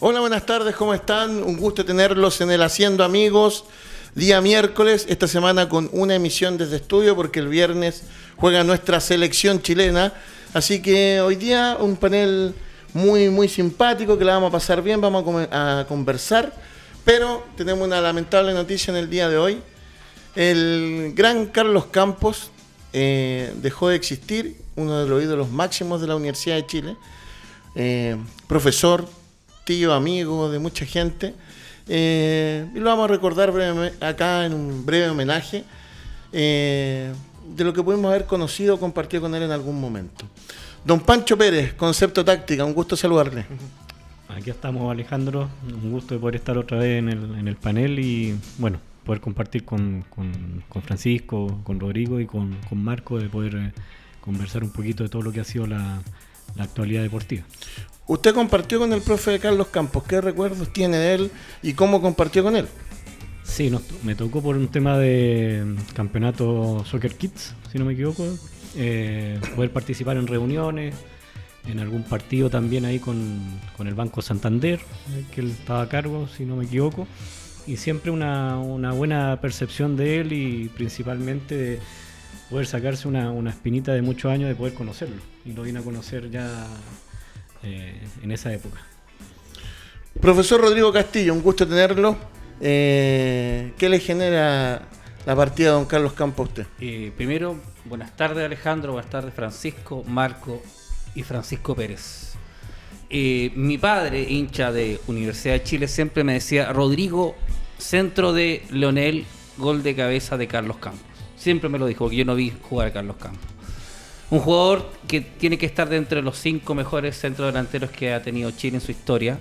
Hola, buenas tardes, ¿cómo están? Un gusto tenerlos en el Haciendo Amigos, día miércoles, esta semana con una emisión desde estudio porque el viernes juega nuestra selección chilena. Así que hoy día un panel muy, muy simpático que la vamos a pasar bien, vamos a, conversar, pero tenemos una lamentable noticia en el día de hoy. El gran Carlos Campos eh, dejó de existir, uno de los ídolos máximos de la Universidad de Chile, eh, profesor, tío, amigo de mucha gente. Eh, y lo vamos a recordar acá en un breve homenaje eh, de lo que pudimos haber conocido compartido con él en algún momento. Don Pancho Pérez, Concepto Táctica, un gusto saludarle. Aquí estamos Alejandro, un gusto de poder estar otra vez en el, en el panel y bueno, poder compartir con, con, Francisco, con Rodrigo y con, con Marco, de poder eh, conversar un poquito de todo lo que ha sido la, la actualidad deportiva. Usted compartió con el profe Carlos Campos. ¿Qué recuerdos tiene de él y cómo compartió con él? Sí, me tocó por un tema de mm, campeonato Soccer Kids, si no me equivoco, eh, poder participar en reuniones, en algún partido también ahí con, el Banco Santander, que él estaba a cargo, si no me equivoco, y siempre una, buena percepción de él y principalmente de poder sacarse una, una espinita de muchos años de poder conocerlo. Y lo vine a conocer ya eh, en esa época. Profesor Rodrigo Castillo, un gusto tenerlo. Eh, ¿Qué le genera la partida de don Carlos Campos a usted? Eh, primero, buenas tardes Alejandro, buenas tardes Francisco, Marco y Francisco Pérez. mi padre, hincha de Universidad de Chile, siempre me decía, Rodrigo, centro de Leonel, gol de cabeza de Carlos Campos. Siempre me lo dijo, porque yo no vi jugar a Carlos Campos un jugador que tiene que estar dentro de los cinco mejores centros delanteros que ha tenido Chile en su historia,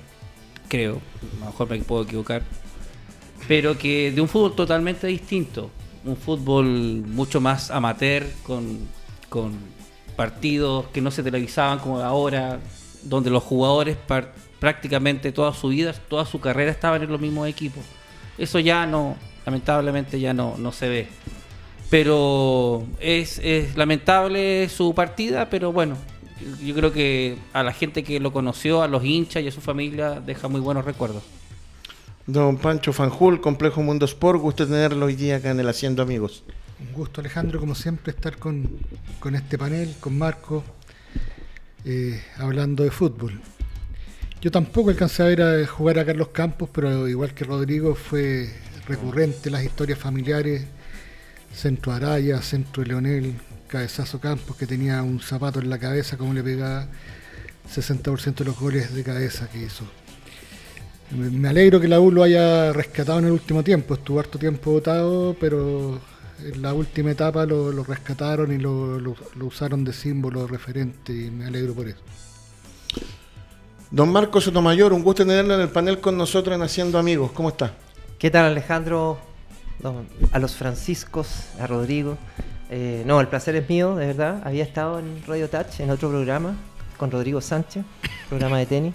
creo, a lo mejor me puedo equivocar, pero que de un fútbol totalmente distinto, un fútbol mucho más amateur, con, con partidos que no se televisaban como ahora, donde los jugadores prácticamente toda su vida, toda su carrera estaban en los mismos equipos. Eso ya no, lamentablemente ya no, no se ve. Pero es, lamentable su partida, pero bueno, yo creo que a la gente que lo conoció, a los hinchas y a su familia, deja muy buenos recuerdos. Don Pancho Fanjul, Complejo Mundo Sport, gusto tenerlo hoy día acá en el Haciendo Amigos. Un gusto Alejandro, como siempre, estar con, este panel, con Marco, eh, hablando de fútbol. Yo tampoco alcancé a ver a jugar a Carlos Campos, pero igual que Rodrigo fue recurrente las historias familiares centro Araya, centro Leonel, cabezazo Campos, que tenía un zapato en la cabeza, como le pegaba 60% de los goles de cabeza que hizo. Me alegro que la U lo haya rescatado en el último tiempo, estuvo harto tiempo votado, pero en la última etapa lo, rescataron y lo, lo, usaron de símbolo referente y me alegro por eso. Don Marcos Sotomayor, un gusto tenerlo en el panel con nosotros en Haciendo Amigos. ¿Cómo está? ¿Qué tal Alejandro? A los Franciscos, a Rodrigo. Eh, no, el placer es mío, de verdad. Había estado en Radio Touch, en otro programa, con Rodrigo Sánchez, programa de tenis.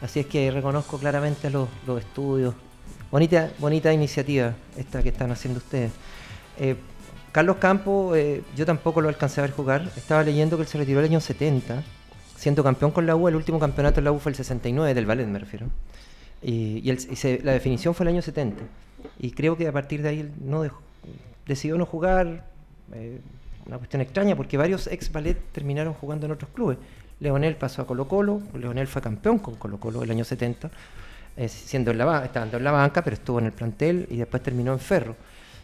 Así es que reconozco claramente los, estudios. Bonita, bonita iniciativa esta que están haciendo ustedes. Eh, Carlos Campo, eh, yo tampoco lo alcancé a ver jugar. Estaba leyendo que él se retiró el año 70, siendo campeón con la U. El último campeonato en la U fue el 69, del Ballet me refiero. Y, la definición fue el año 70. Y creo que a partir de ahí no decidió no jugar. Eh, una cuestión extraña porque varios ex ballet terminaron jugando en otros clubes. Leonel pasó a Colo Colo, Leonel fue campeón con Colo Colo el año 70, eh, siendo en la, estando en la banca, pero estuvo en el plantel y después terminó en Ferro.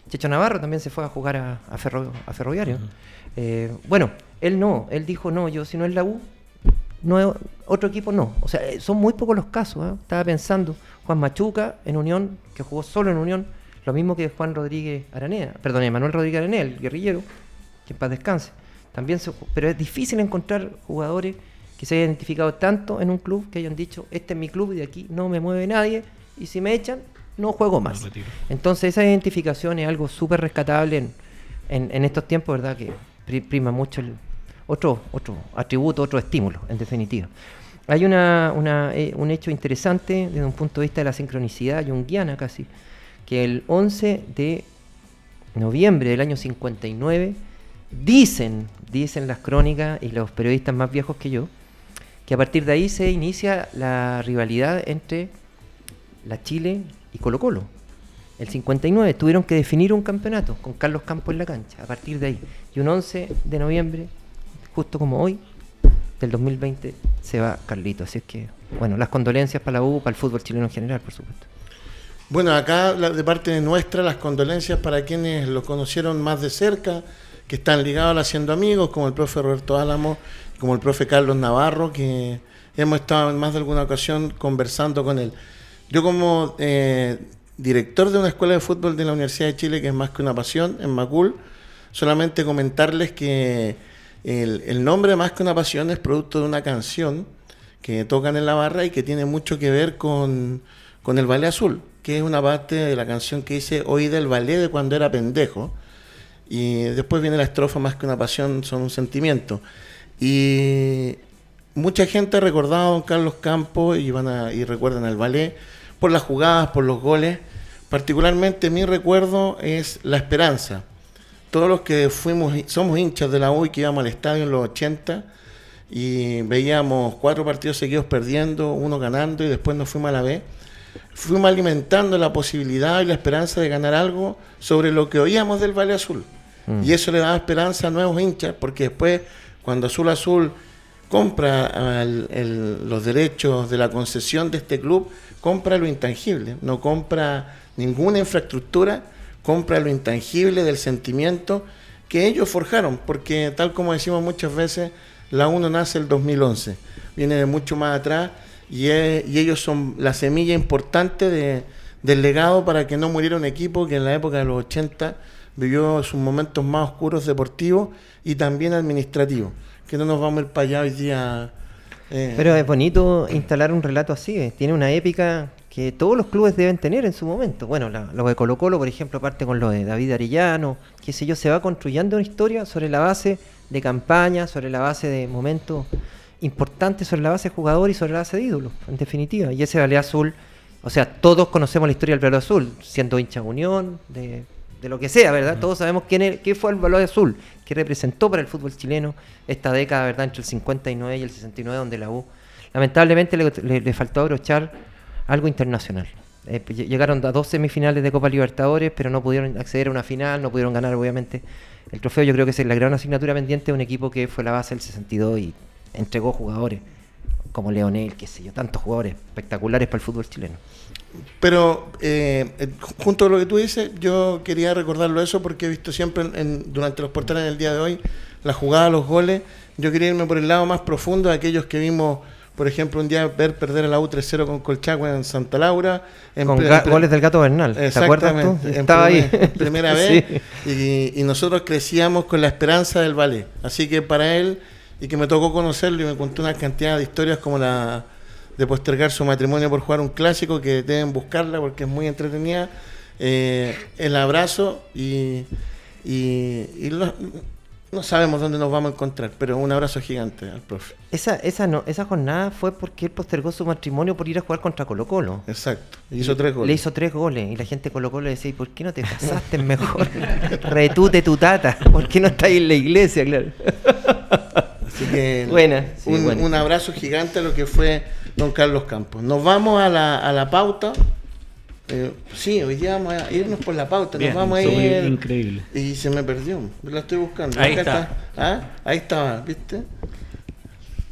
Checho Navarro también se fue a jugar a, a, Ferroviario. Eh, bueno, él no, él dijo, no, yo si no es la U, no, otro equipo no. O sea, son muy pocos los casos. Estaba pensando, Juan Machuca en Unión, que jugó solo en Unión, lo mismo que Juan Rodríguez Aranea, perdón, Manuel Rodríguez Aranea, el guerrillero, que en paz descanse. También pero es difícil encontrar jugadores que se hayan identificado tanto en un club que hayan dicho, este es mi club y de aquí no me mueve nadie, y si me echan, no juego más. Entonces esa identificación es algo súper rescatable en, estos tiempos, ¿verdad? Que prima mucho el, otro, otro atributo, otro estímulo, en definitiva. Hay una, eh, un hecho interesante desde un punto de vista de la sincronicidad junguiana casi, que el 11 de noviembre del año 59 dicen, dicen las crónicas y los periodistas más viejos que yo, que a partir de ahí se inicia la rivalidad entre la Chile y Colo Colo. El 59 tuvieron que definir un campeonato con Carlos Campos en la cancha, a partir de ahí. Y un 11 de noviembre, justo como hoy, del 2020, se va Carlito. Así es que, bueno, las condolencias para la U, para el fútbol chileno en general, por supuesto. Bueno, acá de parte de nuestra, las condolencias para quienes lo conocieron más de cerca, que están ligados Haciendo Amigos, como el profe Roberto Álamo, como el profe Carlos Navarro, que hemos estado en más de alguna ocasión conversando con él. Yo como eh, director de una escuela de fútbol de la Universidad de Chile, que es más que una pasión, en Macul, solamente comentarles que el, el nombre más que una pasión es producto de una canción que tocan en la barra y que tiene mucho que ver con, con el ballet azul, que es una parte de la canción que dice Oí del ballet de cuando era pendejo. Y después viene la estrofa más que una pasión, son un sentimiento. Y mucha gente ha recordado a don Carlos Campos y, van a, y recuerdan al ballet por las jugadas, por los goles. Particularmente mi recuerdo es la esperanza. Todos los que fuimos, somos hinchas de la U y que íbamos al estadio en los 80 y veíamos cuatro partidos seguidos perdiendo, uno ganando y después nos fuimos a la B. Fuimos alimentando la posibilidad y la esperanza de ganar algo sobre lo que oíamos del Valle Azul. Y eso le daba esperanza a nuevos hinchas, porque después, cuando Azul Azul compra el- el- los derechos de la concesión de este club, compra lo intangible, no compra ninguna infraestructura, compra lo intangible del sentimiento que ellos forjaron, porque tal como decimos muchas veces, la 1 nace el 2011, viene de mucho más atrás y, es- y ellos son la semilla importante de- del legado para que no muriera un equipo que en la época de los 80 vivió sus momentos más oscuros deportivos y también administrativos, que no nos vamos a ir para allá hoy día. eh, Pero es bonito instalar un relato así, eh. tiene una épica que todos los clubes deben tener en su momento. Bueno, la- lo de Colo Colo, por ejemplo, parte con lo de David Arellano, qué sé yo, se va construyendo una historia sobre la base de campaña, sobre la base de momentos importantes, sobre la base de jugador y sobre la base de ídolos, en definitiva. Y ese ballet azul, o sea, todos conocemos la historia del ballet azul, siendo hincha de Unión, de, de lo que sea, ¿verdad? Todos sabemos quién es, qué fue el ballet azul, qué representó para el fútbol chileno esta década, ¿verdad? Entre el 59 y el 69, donde la U lamentablemente le, le- le faltó abrochar algo internacional. Eh, ll- llegaron a dos semifinales de Copa Libertadores, pero no pudieron acceder a una final, no pudieron ganar, obviamente, el trofeo. Yo creo que es la gran asignatura pendiente de un equipo que fue la base del 62 y entregó jugadores como Leonel, qué sé yo, tantos jugadores espectaculares para el fútbol chileno. Pero eh, eh, junto a lo que tú dices, yo quería recordarlo eso porque he visto siempre en- en- durante los portales del día de hoy la jugada, los goles. Yo quería irme por el lado más profundo de aquellos que vimos, por ejemplo, un día ver perder a la U 3-0 con Colchagua en Santa Laura. En Con en goles del Gato Bernal, ¿te acuerdas tú? En Estaba ahí. primer- primera Sí. vez. Y, y nosotros crecíamos con la esperanza del ballet. Así que para él, y que me tocó conocerlo y me contó una cantidad de historias como la de postergar su matrimonio por jugar un clásico, que deben buscarla porque es muy entretenida. eh, el abrazo y, y, y lo- no sabemos dónde nos vamos a encontrar, pero un abrazo gigante al profe. Esa, esa, no, esa jornada fue porque él postergó su matrimonio por ir a jugar contra Colo Colo. Exacto. Hizo tres goles. Le hizo tres goles y la gente Colo Colo le decía, ¿y por qué no te casaste mejor? Retute tu tata, ¿por qué no estás en la iglesia? Claro. Así que Buena, sí, un, buena. un abrazo gigante a lo que fue don Carlos Campos. Nos vamos a la, a la pauta. Eh, sí, hoy día vamos a irnos por la pauta. Bien, Nos vamos a ir. increíble. Y se me perdió. La estoy buscando. Ahí Acá está. ¿Ah? Ahí estaba, ¿viste?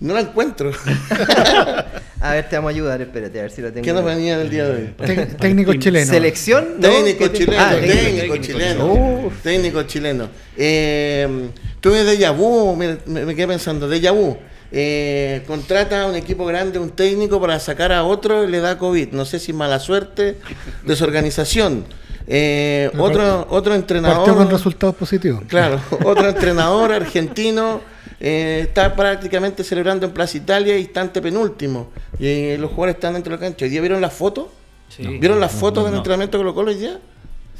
No la encuentro. A ver, te vamos a ayudar, espérate, a ver si lo tengo. ¿Qué nos venía del día de hoy? Técnico chileno. ¿Selección? ¿No? Técnico ¿Qué te- chileno, Ah, técnico, técnico chileno. chileno. Técnico chileno. Eh, tuve déjà vu, me, me- me quedé pensando, déjà vu. Eh, contrata a un equipo grande, un técnico para sacar a otro y le da COVID. No sé si mala suerte, desorganización. Eh, otro, otro entrenador. Partió con resultados positivos. Claro, otro entrenador argentino eh, está prácticamente celebrando en Plaza Italia y está penúltimo. Y eh, los jugadores están dentro de la cancha. ¿Hoy día vieron las fotos? Sí. ¿Vieron las fotos del no. entrenamiento con los Colo hoy día?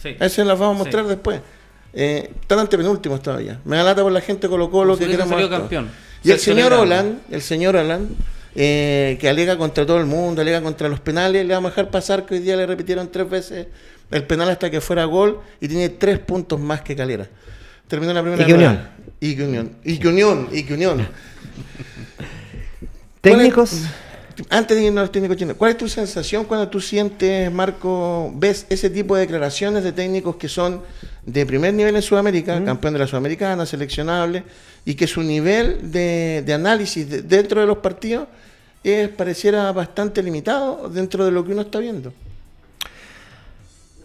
Sí. Esas las vamos a mostrar Sí. después. Eh, están ante penúltimos todavía. Me da lata por la gente Colo Colo Como que queremos campeón. Y el Se- señor. Olan, el señor Olan, eh, que alega contra todo el mundo, alega contra los penales, le vamos a dejar pasar que hoy día le repitieron tres veces el penal hasta que fuera gol y tiene tres puntos más que Calera. Terminó la primera Y que. Unión. Y que Unión. Y que Unión. Y que Unión. Técnicos. Antes de irnos al técnico chino, ¿cuál es tu sensación cuando tú sientes, Marco, ves ese tipo de declaraciones de técnicos que son de primer nivel en Sudamérica, campeón de la Sudamericana, seleccionable, y que su nivel de, de análisis de- dentro de los partidos es, pareciera bastante limitado dentro de lo que uno está viendo?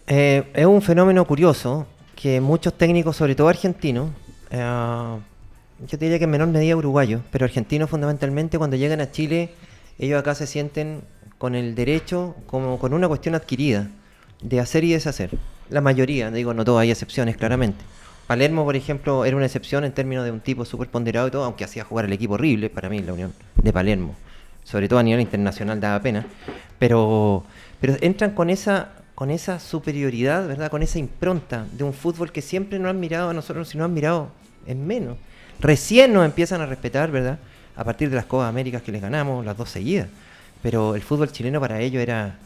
Eh, es un fenómeno curioso que muchos técnicos, sobre todo argentinos, eh, yo te diría que en menor medida uruguayos, pero argentinos fundamentalmente cuando llegan a Chile, ellos acá se sienten con el derecho, como con una cuestión adquirida, de hacer y deshacer. La mayoría, digo, no todos, hay excepciones claramente. Palermo, por ejemplo, era una excepción en términos de un tipo súper ponderado y todo, aunque hacía jugar el equipo horrible, para mí, la unión de Palermo. Sobre todo a nivel internacional daba pena. Pero, pero entran con esa, con esa superioridad, ¿verdad? Con esa impronta de un fútbol que siempre nos han mirado a nosotros, si no han mirado en menos. Recién nos empiezan a respetar, ¿verdad? A partir de las Copas Américas que les ganamos, las dos seguidas. Pero el fútbol chileno para ellos era,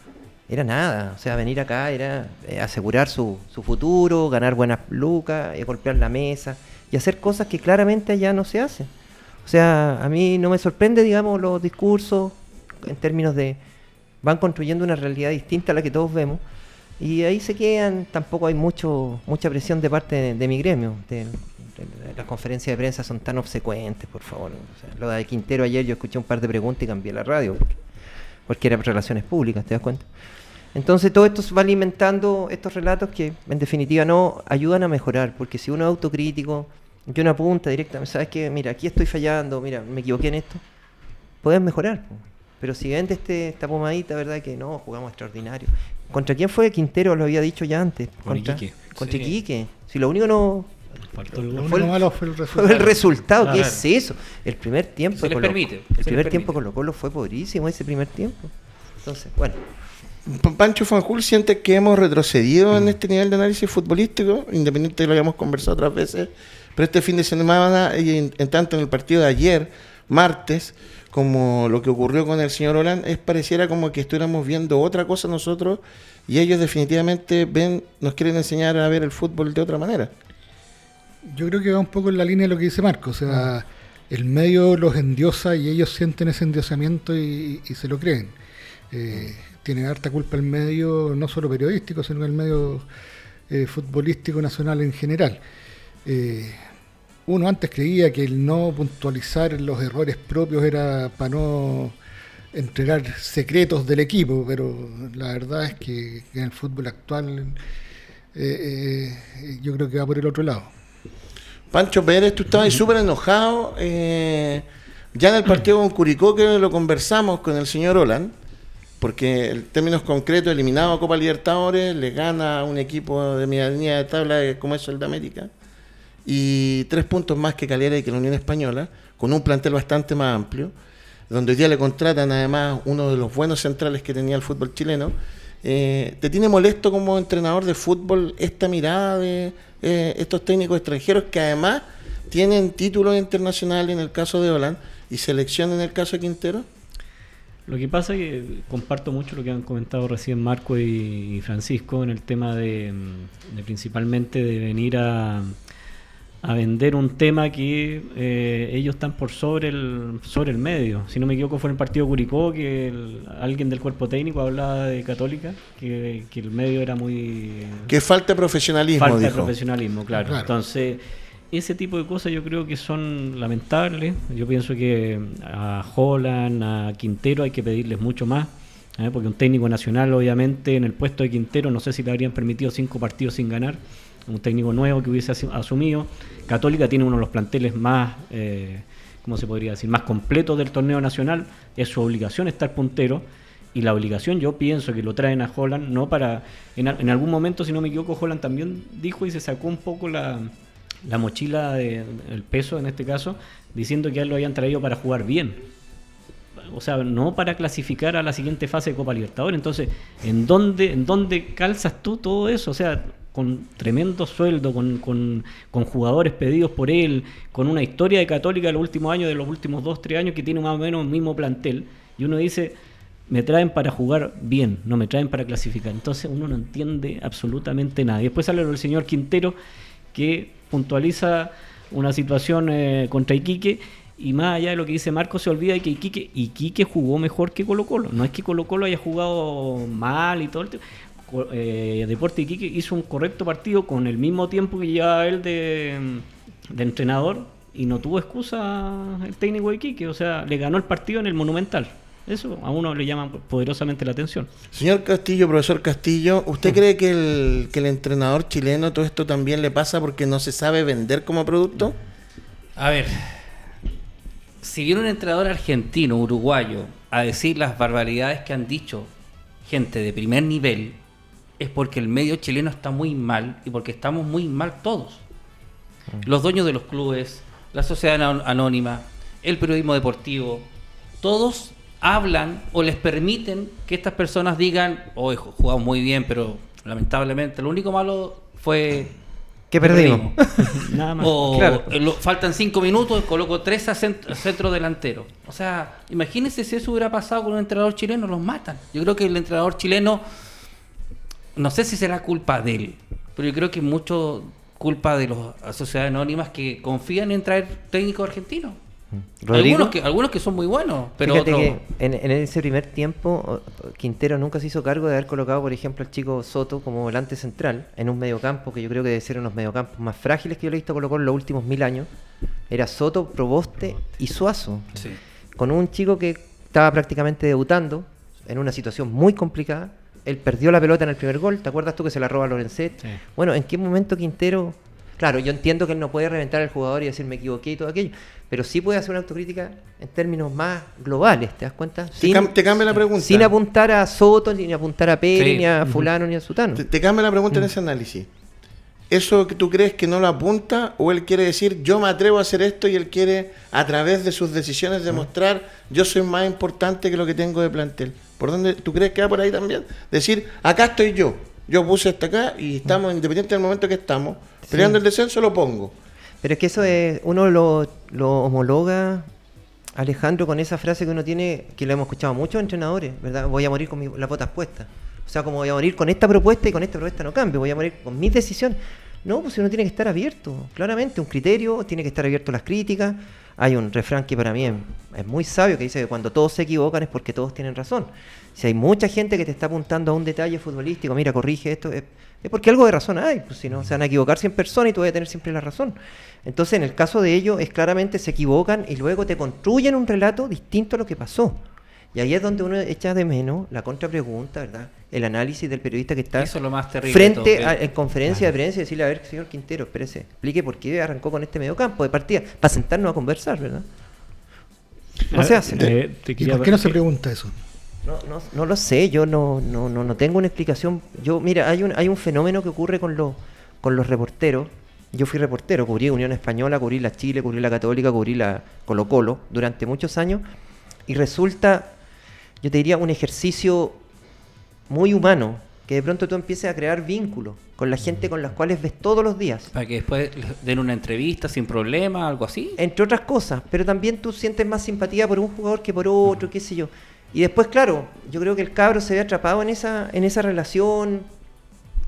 era nada. O sea, venir acá era eh, asegurar su, su futuro, ganar buenas lucas, eh, golpear la mesa y hacer cosas que claramente allá no se hacen. O sea, a mí no me sorprende, digamos, los discursos en términos de van construyendo una realidad distinta a la que todos vemos y ahí se quedan, tampoco hay mucho mucha presión de parte de, mi gremio. las conferencias de prensa son tan obsecuentes, por favor. O sea, lo de Quintero ayer yo escuché un par de preguntas y cambié la radio porque, porque eran relaciones públicas, ¿te das cuenta? Entonces todo esto va alimentando estos relatos que en definitiva no ayudan a mejorar, porque si uno es autocrítico, que uno apunta directamente, sabes que, mira, aquí estoy fallando, mira, me equivoqué en esto, puedes mejorar. Pero si vende este, esta pomadita, ¿verdad? Que no, jugamos extraordinario. ¿Contra quién fue Quintero? Lo había dicho ya antes. Con Contra, Iquique. contra Sí. Iquique. Si lo único no Faltó el Lo gol. fue único el- malo fue el fue resultado. el resultado. ¿Qué es eso? El primer tiempo. Se les Colo- permite, El se les primer permite. tiempo Colo Colo fue pobrísimo ese primer tiempo. Entonces, bueno. Pancho Fanjul siente que hemos retrocedido en este nivel de análisis futbolístico, independiente de lo que hayamos conversado otras veces, pero este fin de semana, y en, en tanto en el partido de ayer, martes, como lo que ocurrió con el señor Holland, es pareciera como que estuviéramos viendo otra cosa nosotros y ellos definitivamente ven, nos quieren enseñar a ver el fútbol de otra manera. Yo creo que va un poco en la línea de lo que dice Marco. O sea, el medio los endiosa y ellos sienten ese endiosamiento y, y se lo creen. Eh, tiene harta culpa el medio, no solo periodístico, sino el medio eh, futbolístico nacional en general. Eh, uno antes creía que el no puntualizar los errores propios era para no entregar secretos del equipo, pero la verdad es que en el fútbol actual eh, eh, yo creo que va por el otro lado. Pancho Pérez, tú estabas súper enojado. eh, ya en el partido con Curicó, que lo conversamos con el señor Holland, porque en términos concretos, eliminado a Copa Libertadores, le gana a un equipo de medianía de tabla eh, como es el de América, y tres puntos más que Calera y que la Unión Española, con un plantel bastante más amplio, donde hoy día le contratan además uno de los buenos centrales que tenía el fútbol chileno. Eh, ¿Te tiene molesto como entrenador de fútbol esta mirada de eh, estos técnicos extranjeros que además tienen títulos internacionales en el caso de Holland y selección en el caso de Quintero? Lo que pasa es que comparto mucho lo que han comentado recién Marco y, Francisco en el tema de, de principalmente de venir a, a vender un tema que eh, ellos están por sobre el sobre el medio. Si no me equivoco fue en el partido Curicó que el- alguien del cuerpo técnico hablaba de Católica, que, que el medio era muy Que falta profesionalismo, falta dijo. profesionalismo, claro. Claro. Entonces, ese tipo de cosas yo creo que son lamentables. Yo pienso que a Holland, a Quintero hay que pedirles mucho más. ¿eh? Porque un técnico nacional, obviamente, en el puesto de Quintero, no sé si le habrían permitido cinco partidos sin ganar. Un técnico nuevo que hubiese asu- asumido. Católica tiene uno de los planteles más, eh, ¿cómo se podría decir?, más completos del torneo nacional. Es su obligación estar puntero. Y la obligación, yo pienso que lo traen a Holland, no para. En, en algún momento, si no me equivoco, Holland también dijo y se sacó un poco la, la mochila, de, el peso en este caso, diciendo que él lo habían traído para jugar bien. O sea, no para clasificar a la siguiente fase de Copa Libertadores. Entonces, ¿en dónde, en dónde calzas tú todo eso? O sea, con tremendo sueldo, con, con, con jugadores pedidos por él, con una historia de Católica de los últimos años, de los últimos dos, tres años, que tiene más o menos el mismo plantel. Y uno dice, me traen para jugar bien, no me traen para clasificar. Entonces uno no entiende absolutamente nada. Y después sale el señor Quintero que puntualiza una situación eh, contra Iquique Y más allá de lo que dice Marco, se olvida de que Iquique, Iquique jugó mejor que Colo Colo. No es que Colo Colo haya jugado mal y todo el eh, Deporte Iquique hizo un correcto partido con el mismo tiempo que llevaba él de, de entrenador y no tuvo excusa el técnico de Iquique. O sea, le ganó el partido en el Monumental. Eso a uno le llama poderosamente la atención. Señor Castillo, profesor Castillo, ¿usted cree que el, que el entrenador chileno todo esto también le pasa porque no se sabe vender como producto? A ver, si viene un entrenador argentino, uruguayo, a decir las barbaridades que han dicho gente de primer nivel, es porque el medio chileno está muy mal y porque estamos muy mal todos. Los dueños de los clubes, la sociedad anónima, el periodismo deportivo, todos hablan o les permiten que estas personas digan, hoy jugamos muy bien, pero lamentablemente lo único malo fue Que perdimos. Nada más. o Claro. lo- faltan cinco minutos, coloco tres a cent- centro delantero. O sea, imagínense si eso hubiera pasado con un entrenador chileno, los matan. Yo creo que el entrenador chileno, no sé si será culpa de él, pero yo creo que mucho culpa de las sociedades anónimas que confían en traer técnicos argentinos. Rodrigo. Algunos que, algunos que son muy buenos, pero Fíjate otros... que en, en ese primer tiempo Quintero nunca se hizo cargo de haber colocado, por ejemplo, al chico Soto como volante central en un mediocampo que yo creo que debe ser uno de los mediocampos más frágiles que yo le he visto colocar en los últimos mil años. Era Soto, Proboste y Suazo. Sí. Con un chico que estaba prácticamente debutando en una situación muy complicada. Él perdió la pelota en el primer gol. ¿Te acuerdas tú que se la roba Lorencet? Sí. Bueno, ¿en qué momento Quintero... Claro, yo entiendo que él no puede reventar al jugador y decir me equivoqué y todo aquello, pero sí puede hacer una autocrítica en términos más globales, ¿te das cuenta? Te, cam- te cambia la pregunta. sin apuntar a Soto, ni apuntar a Pérez, Sí. ni a fulano, ni a Sutano. Te, te cambia la pregunta en Mm. ese análisis. ¿Eso que tú crees que no lo apunta o él quiere decir yo me atrevo a hacer esto y él quiere a través de sus decisiones Mm. demostrar yo soy más importante que lo que tengo de plantel? ¿Por dónde tú crees que va por ahí también? Decir, acá estoy yo. Yo puse hasta acá y estamos, independiente del momento que estamos, peleando el descenso, lo pongo. Pero es que eso es, uno lo, lo homologa, Alejandro, con esa frase que uno tiene, que lo hemos escuchado muchos entrenadores, ¿verdad? Voy a morir con mi- las botas puestas. O sea, como voy a morir con esta propuesta y con esta propuesta no cambio, voy a morir con mis decisiones. No, pues uno tiene que estar abierto, claramente, un criterio, tiene que estar abierto a las críticas. Hay un refrán que para mí es, muy sabio que dice que cuando todos se equivocan es porque todos tienen razón. Si hay mucha gente que te está apuntando a un detalle futbolístico, mira, corrige esto, es, es porque algo de razón hay, pues si no, se van a equivocar 100 personas y tú vas a tener siempre la razón. Entonces, en el caso de ellos, es claramente se equivocan y luego te construyen un relato distinto a lo que pasó. Y ahí es donde uno echa de menos la contrapregunta, ¿verdad? El análisis del periodista que está Eso es lo más terrible. frente todo, a, en conferencia de prensa y decirle, a ver, señor Quintero, espérese, explique por qué arrancó con este mediocampo de partida, para sentarnos a conversar, ¿verdad? No se hace. Eh, te ¿Y por qué no se pregunta eso? No, no, no lo sé, yo no, no, no, no tengo una explicación. Yo, mira, hay un, hay un fenómeno que ocurre con los, con los reporteros. Yo fui reportero, cubrí Unión Española, cubrí la Chile, cubrí la Católica, cubrí la Colo Colo durante muchos años. Y resulta, yo te diría, un ejercicio muy humano, que de pronto tú empieces a crear vínculos con la gente con las cuales ves todos los días. Para que después den una entrevista sin problema, algo así. Entre otras cosas, pero también tú sientes más simpatía por un jugador que por otro, qué sé yo. Y después, claro, yo creo que el cabro se ve atrapado en esa, en esa relación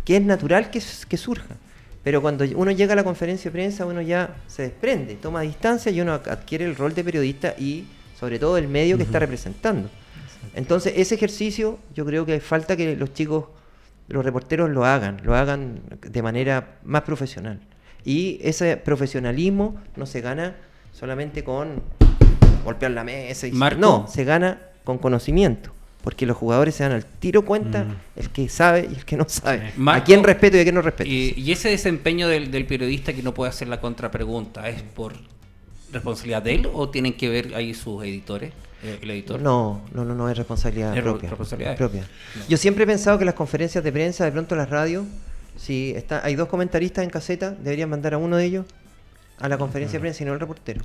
que es natural que, surja. Pero cuando uno llega a la conferencia de prensa, uno ya se desprende, toma distancia y uno adquiere el rol de periodista y sobre todo el medio que está representando. Entonces, ese ejercicio yo creo que falta que los chicos, los reporteros lo hagan, lo hagan de manera más profesional. Y ese profesionalismo no se gana solamente con golpear la mesa. Y Marco. No, se gana con conocimiento. Porque los jugadores se dan al tiro cuenta Mm. el que sabe y el que no sabe. Marco, a quién respeto y a quién no respeto. Y, y ese desempeño del, del periodista que no puede hacer la contrapregunta, ¿es por responsabilidad de él o tienen que ver ahí sus editores? Eh, el editor. No, no, no, no es responsabilidad Es propia. responsabilidad. propia. Yo siempre he pensado que las conferencias de prensa, de pronto las radios, si está, hay dos comentaristas en caseta, deberían mandar a uno de ellos a la conferencia de prensa y no al reportero.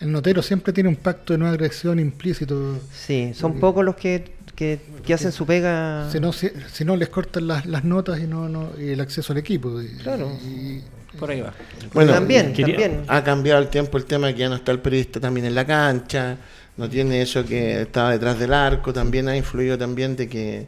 El notero siempre tiene un pacto de no agresión implícito. Sí, son pocos los que, que, que hacen su pega. Si no, si, si no les cortan las, las notas y no, no y el acceso al equipo. Y- Claro. y- Por ahí va. Bueno, también, quería- también. Ha cambiado el tiempo el tema que ya no está el periodista también en la cancha, no tiene eso que estaba detrás del arco, también ha influido también de que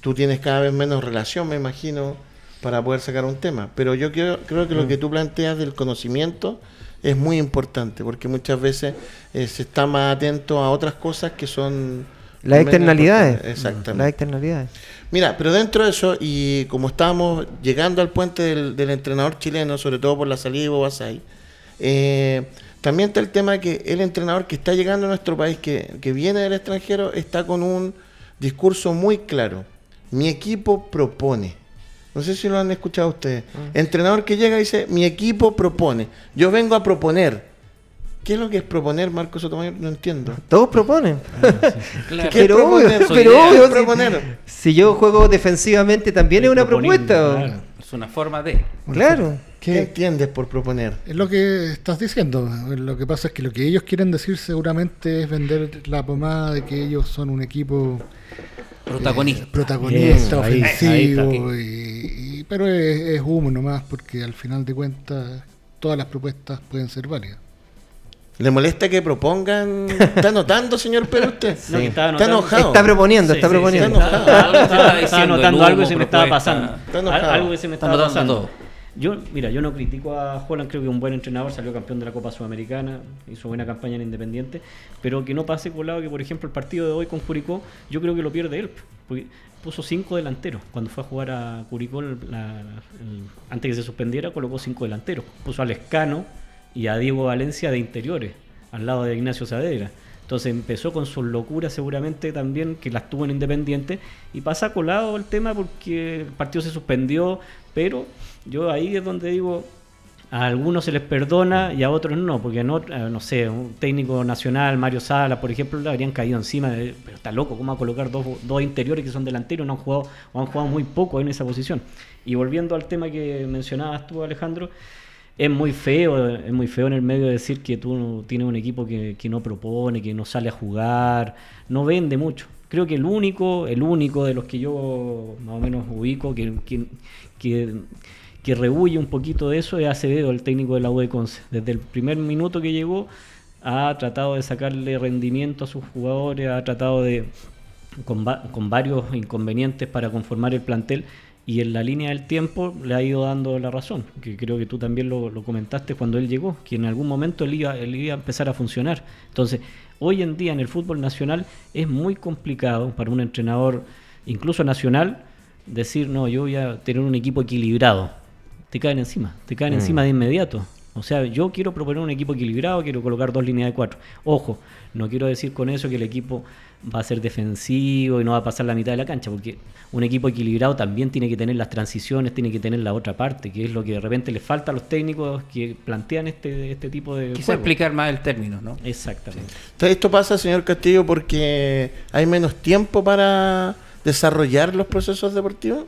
tú tienes cada vez menos relación, me imagino, para poder sacar un tema. Pero yo creo, creo que lo que tú planteas del conocimiento es muy importante, porque muchas veces eh, se está más atento a otras cosas que son... Las externalidades. Exactamente. Las externalidades. Mira, pero dentro de eso, y como estábamos llegando al puente del, del entrenador chileno, sobre todo por la salida de Bobasay, eh, también está el tema que el entrenador que está llegando a nuestro país, que, que viene del extranjero, está con un discurso muy claro. Mi equipo propone. No sé si lo han escuchado ustedes. Entrenador que llega y dice, mi equipo propone. Yo vengo a proponer. ¿Qué es lo que es proponer, Marcos Sotomayor? No entiendo. Todos proponen. Claro. ¿Qué es Pero proponer? obvio, pero idea. ¿Qué obvio, proponer? Si yo juego defensivamente también es una propuesta. claro. Es una forma de. Claro. ¿Qué entiendes por proponer? Es lo que estás diciendo. Lo que pasa es que lo que ellos quieren decir seguramente es vender la pomada de que ellos son un equipo Protagonista. eh, protagonista, ahí, ofensivo, ahí y- y- pero es, es humo nomás porque al final de cuentas todas las propuestas pueden ser válidas. ¿Le molesta que propongan? ¿Está anotando, señor Pérez, usted? No, que estaba Está anotando- enojado. Está proponiendo, está Sí, sí, proponiendo. está está anotando algo y humo, se me estaba pasando. Está Algo que se me Está estaba anotando pasando. Yo, mira, yo no critico a Holland, creo que es un buen entrenador, salió campeón de la Copa Sudamericana, hizo buena campaña en Independiente, pero que no pase colado que, por ejemplo, el partido de hoy con Curicó, yo creo que lo pierde él, porque puso cinco delanteros. Cuando fue a jugar a Curicó, la- antes que se suspendiera, colocó cinco delanteros. Puso a Lescano y a Diego Valencia de interiores, al lado de Ignacio Saavedra. Entonces empezó con sus locuras seguramente también, que las tuvo en Independiente, y pasa colado el tema porque el partido se suspendió, pero yo ahí es donde digo, a algunos se les perdona y a otros no, porque no, no sé, un técnico nacional, Mario Sala, por ejemplo, le habrían caído encima, de- pero está loco, ¿cómo va a colocar dos, dos interiores que son delanteros, no han jugado o han jugado muy poco en esa posición? Y volviendo al tema que mencionabas tú, Alejandro, es muy feo, es muy feo en el medio decir que tú tienes un equipo que, que no propone, que no sale a jugar, no vende mucho. Creo que el único, el único de los que yo más o menos ubico que, que, que, que rehuye un poquito de eso es Acevedo, el técnico de la U de Conce. Desde el primer minuto que llegó ha tratado de sacarle rendimiento a sus jugadores, ha tratado de, con, con varios inconvenientes para conformar el plantel y en la línea del tiempo le ha ido dando la razón, que creo que tú también lo, lo comentaste cuando él llegó, que en algún momento él iba, él iba a empezar a funcionar. Entonces, hoy en día en el fútbol nacional es muy complicado para un entrenador, incluso nacional, decir, no, yo voy a tener un equipo equilibrado. Te caen encima, te caen Mm. encima de inmediato. O sea, yo quiero proponer un equipo equilibrado, quiero colocar dos líneas de cuatro. Ojo, no quiero decir con eso que el equipo va a ser defensivo y no va a pasar la mitad de la cancha, porque un equipo equilibrado también tiene que tener las transiciones, tiene que tener la otra parte, que es lo que de repente les falta a los técnicos que plantean este, este tipo de Quizá juego. explicar más el término, ¿no? Exactamente. Entonces, Esto pasa, señor Castillo, porque hay menos tiempo para desarrollar los procesos deportivos.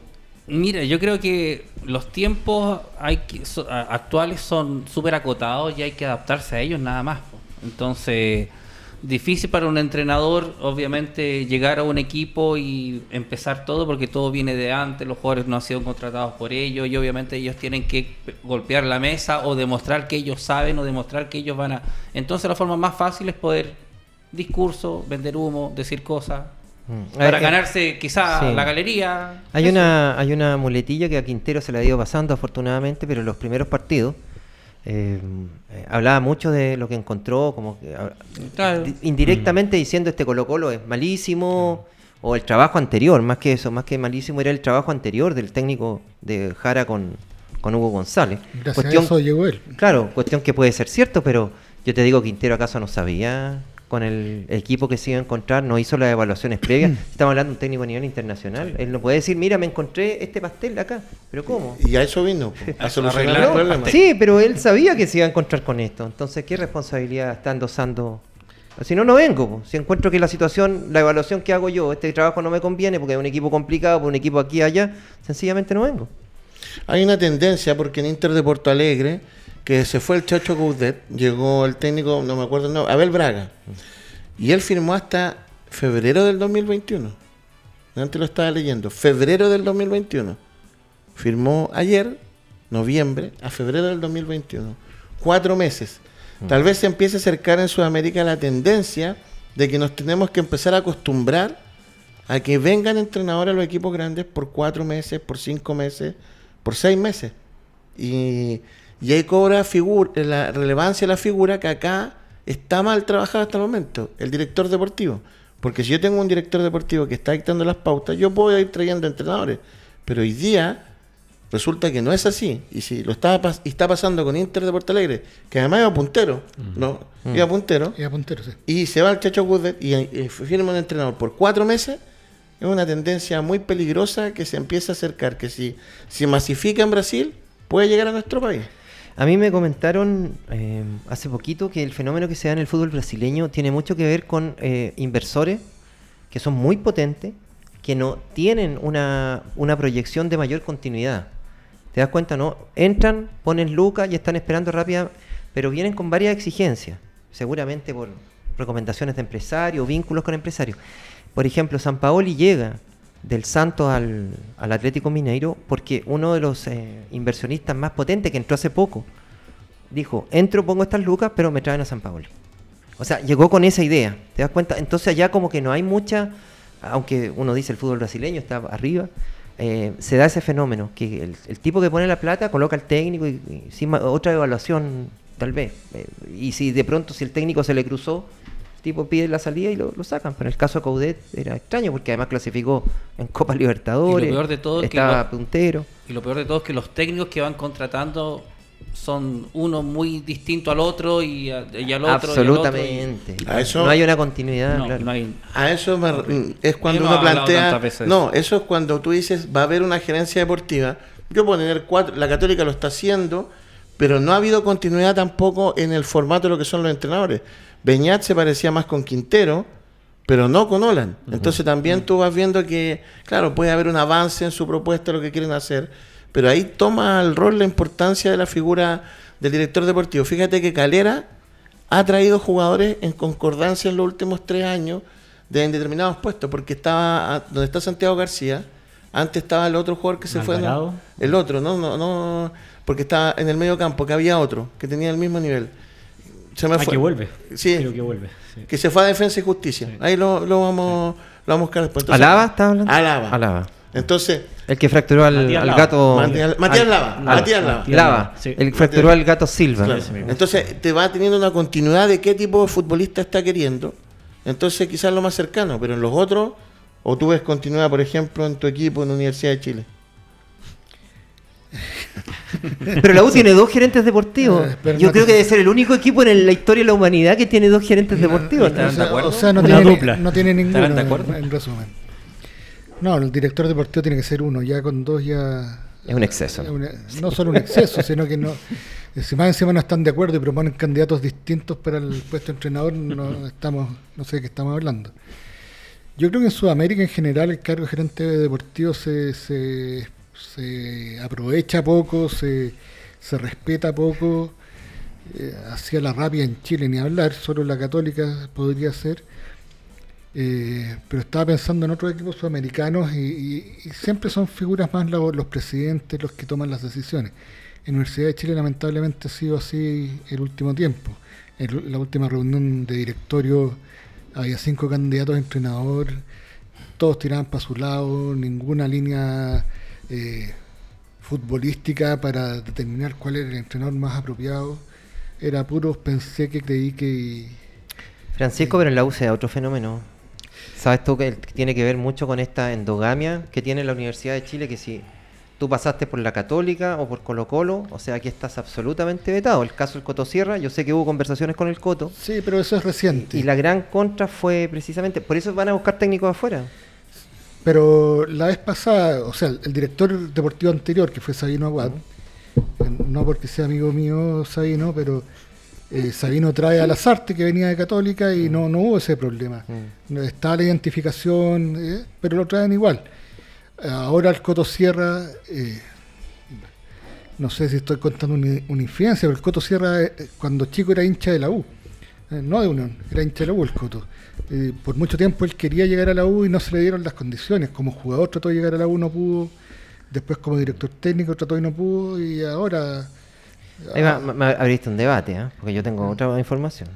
Mira, yo creo que los tiempos hay que, so- actuales son súper acotados y hay que adaptarse a ellos nada más. Entonces, difícil para un entrenador, obviamente, llegar a un equipo y empezar todo porque todo viene de antes, los jugadores no han sido contratados por ellos y obviamente ellos tienen que golpear la mesa o demostrar que ellos saben o demostrar que ellos van a... Entonces la forma más fácil es poder discurso, vender humo, decir cosas, Mm. para Eh, eh, ganarse quizá sí. la galería. Hay Eso. una, hay una muletilla que a Quintero se le ha ido pasando afortunadamente, pero en los primeros partidos eh, eh, hablaba mucho de lo que encontró, como que ah, Claro. indirectamente diciendo este Colo Colo es malísimo, o el trabajo anterior, más que eso, más que malísimo era el trabajo anterior del técnico de Jara con, con Hugo González. Gracias Cuestión- a eso llegó él. Claro, cuestión que puede ser cierto, pero yo te digo, Quintero acaso no sabía con el equipo que se iba a encontrar, no hizo las evaluaciones previas. Estamos hablando de un técnico a nivel internacional. Él no puede decir, mira, me encontré este pastel acá. ¿Pero cómo? Y a eso vino, a A solucionar el problema. Sí, pero él sabía que se iba a encontrar con esto. Entonces, ¿qué responsabilidad está endosando? Si no, no vengo. Si encuentro que la situación, la evaluación que hago yo, este trabajo no me conviene porque es un equipo complicado, por un equipo aquí y allá, sencillamente no vengo. Hay una tendencia porque en Inter de Porto Alegre, que se fue el Chacho Gaudet, llegó el técnico, no me acuerdo nombre, Abel Braga. Y él firmó hasta febrero del 2021. Antes lo estaba leyendo. Febrero del 2021. Firmó ayer, noviembre, a febrero del 2021. Cuatro meses. Tal vez se empiece a acercar en Sudamérica la tendencia de que nos tenemos que empezar a acostumbrar a que vengan entrenadores a los equipos grandes por cuatro meses, por cinco meses, por seis meses. Y, Y ahí cobra la relevancia de la figura que acá está mal trabajada hasta el momento, el director deportivo. Porque si yo tengo un director deportivo que está dictando las pautas, yo puedo ir trayendo entrenadores. Pero hoy día resulta que no es así. Y si lo está, pas- está pasando con Inter de Porto Alegre, que además iba puntero, ¿no? Iba puntero. Y a puntero, sí. Y se va el Chacho Guzdet y, y firma un entrenador por cuatro meses. Es una tendencia muy peligrosa que se empieza a acercar, que si, si masifica en Brasil, puede llegar a nuestro país. A mí me comentaron eh, hace poquito que el fenómeno que se da en el fútbol brasileño tiene mucho que ver con eh, inversores que son muy potentes, que no tienen una, una proyección de mayor continuidad. ¿Te das cuenta? no Entran, ponen lucas y están esperando rápida, pero vienen con varias exigencias, seguramente por recomendaciones de empresarios, vínculos con empresarios. Por ejemplo, San Paoli llega del Santos al, al Atlético Mineiro porque uno de los eh, inversionistas más potentes que entró hace poco dijo, entro, pongo estas lucas, pero me traen a San Paoli. O sea, llegó con esa idea, ¿te das cuenta? Entonces allá como que no hay mucha, aunque uno dice el fútbol brasileño está arriba, eh, se da ese fenómeno, que el, el tipo que pone la plata coloca al técnico y, y otra evaluación tal vez. Eh, y si de pronto si el técnico se le cruzó, tipo pide la salida y lo, lo sacan. Pero en el caso de Coudet era extraño porque además clasificó en Copa Libertadores, Y lo peor de todo es que estaba lo- puntero. Y lo peor de todo es que los técnicos que van contratando son uno muy distinto al otro y, a- y al otro. y al otro, y- Absolutamente. A eso- no hay una continuidad. No, claro. no hay- A eso me es cuando uno plantea. No, eso es cuando tú dices va a haber una gerencia deportiva. Yo puedo tener cuatro, la Católica lo está haciendo, pero no ha habido continuidad tampoco en el formato de lo que son los entrenadores. Beñat se parecía más con Quintero, pero no con Olan. Entonces también tú vas viendo que, claro, puede haber un avance en su propuesta, lo que quieren hacer, pero ahí toma el rol la importancia de la figura del director deportivo. Fíjate que Calera ha traído jugadores en concordancia en los últimos tres años de en determinados puestos, porque estaba donde está Santiago García, antes estaba el otro jugador que se fue, el otro, no, no, no, porque estaba en el medio campo, que había otro, que tenía el mismo nivel. Se me Ah, fue. que vuelve. Sí. Creo que vuelve. sí. Que se fue a Defensa y Justicia. Ahí lo, lo vamos lo vamos a buscar después. Entonces- ¿Alaba está hablando? Alaba. Alaba. Entonces, El que fracturó al, Matías al Lava. gato. Matías- Matías al- Lava, Matías Lava. Lava. Sí. El que fracturó al gato Silva. Claro. Entonces te va teniendo una continuidad de qué tipo de futbolista está queriendo. Entonces quizás lo más cercano, pero en los otros, o tú ves continuidad, por ejemplo, en tu equipo en la Universidad de Chile. Pero la U tiene dos gerentes deportivos. Eh, pero Yo no creo que debe ser el único equipo en la historia de la humanidad que tiene dos gerentes deportivos. O ¿Estarán de sea, acuerdo? o sea, no, tiene, dupla. no tiene ninguno, ¿Estarán de acuerdo? En, en resumen. No, el director deportivo tiene que ser uno, ya con dos ya... Es un exceso. es una- no solo un exceso, sino que no... Si más encima no están de acuerdo y proponen candidatos distintos para el puesto de entrenador, no estamos, no sé de qué estamos hablando. Yo creo que en Sudamérica en general el cargo de gerente deportivo se, se, se aprovecha poco, se, se respeta poco. Eh, hacia la rápida en Chile ni hablar, solo la católica podría ser. Eh, pero estaba pensando en otros equipos sudamericanos y, y- siempre son figuras más los presidentes los que toman las decisiones. En la Universidad de Chile lamentablemente ha sido así el último tiempo. En la última reunión de directorio había cinco candidatos a entrenador, todos tiraban para su lado, ninguna línea eh, futbolística para determinar cuál era el entrenador más apropiado. Era puro, pensé que creí que... Francisco, pero en la U se da otro fenómeno. ¿Sabes tú que que tiene que ver mucho con esta endogamia que tiene la Universidad de Chile? Que si tú pasaste por la Católica o por Colo Colo, o sea, aquí estás absolutamente vetado. El caso del Coto Sierra, yo sé que hubo conversaciones con el Coto. Sí, pero eso es reciente. Y la gran contra fue precisamente, por eso van a buscar técnicos afuera. Pero la vez pasada, o sea, el director deportivo anterior, que fue Sabino Aguad, eh, no porque sea amigo mío Sabino, pero eh, Sabino trae a Lazarte, que venía de Católica, y no, no hubo ese problema. Estaba la identificación, eh, pero lo traen igual. Ahora el Coto Sierra, eh, no sé si estoy contando una, una infidencia, pero el Coto Sierra, cuando chico era hincha de la U, no de Unión, era hincha de la U el Coto. Eh, por mucho tiempo él quería llegar a la U y no se le dieron las condiciones. Como jugador trató de llegar a la U, no pudo. Después como director técnico trató y no pudo. Y ahora... Ahí va- me- me abriste un debate, ¿eh? porque yo tengo otra información.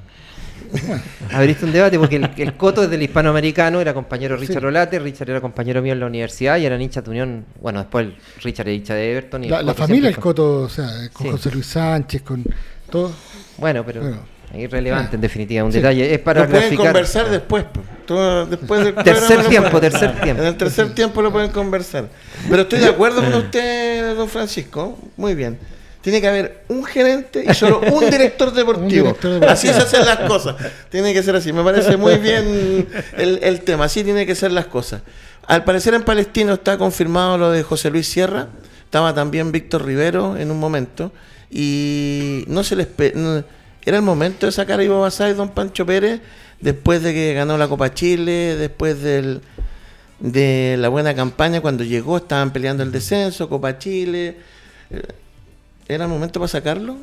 Abriste un debate porque el, el Coto es del hispanoamericano, era compañero Richard Olate, Richard era compañero mío en la universidad y era hincha de Unión. Bueno, después el Richard era hincha de Everton. Y La, la familia del Coto, o sea, con Sí. José Luis Sánchez, con todo. Bueno, pero Bueno. Irrelevante en definitiva, un Sí. detalle. Es para Lo pueden conversar después. Todo- después del Tercer tiempo, pueden- tercer tiempo. En el tercer tiempo lo pueden conversar. Pero estoy de acuerdo con usted, don Francisco. Muy bien. Tiene que haber un gerente y solo un director deportivo. director deportivo. Así se hacen las cosas. Tiene que ser así. Me parece muy bien el, el tema. Así tiene que ser las cosas. Al parecer en Palestino está confirmado lo de José Luis Sierra. Estaba también Víctor Rivero en un momento. Y no se les... no- era el momento de sacar a Ivo Basay, don Pancho Pérez, después de que ganó la Copa Chile, después del, de la buena campaña, cuando llegó estaban peleando el descenso, Copa Chile. Eh, ¿Era el momento para sacarlo?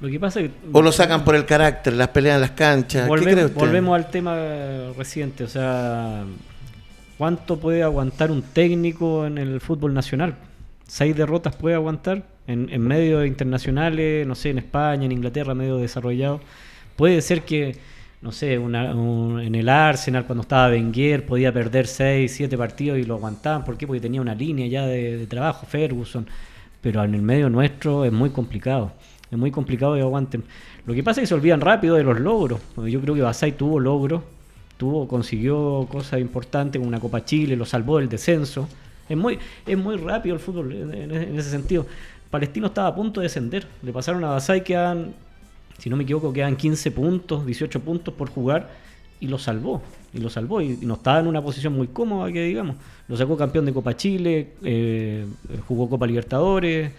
Lo que pasa es que ¿O lo sacan por el carácter, las peleas en las canchas? ¿Qué cree usted? Volvemos al tema reciente, o sea, ¿cuánto puede aguantar un técnico en el fútbol nacional? ¿Seis derrotas puede aguantar en, en medios internacionales, no sé, en España, en Inglaterra, medios desarrollados? Puede ser que, no sé, una- un- en el Arsenal cuando estaba Wenger podía perder seis, siete partidos y lo aguantaban. ¿Por qué? Porque tenía una línea ya de, de trabajo, Ferguson. Pero en el medio nuestro es muy complicado. Es muy complicado que aguanten. Lo que pasa es que se olvidan rápido de los logros. Yo creo que Basay tuvo logros, tuvo, consiguió cosas importantes como una Copa Chile, lo salvó del descenso. Es muy, es muy rápido el fútbol en ese sentido. Palestino estaba a punto de descender. Le pasaron a Basay quedan, si no me equivoco, quedan 15 puntos, 18 puntos por jugar y lo salvó. Y lo salvó. Y, y no estaba en una posición muy cómoda, que digamos. Lo sacó campeón de Copa Chile, eh, jugó Copa Libertadores,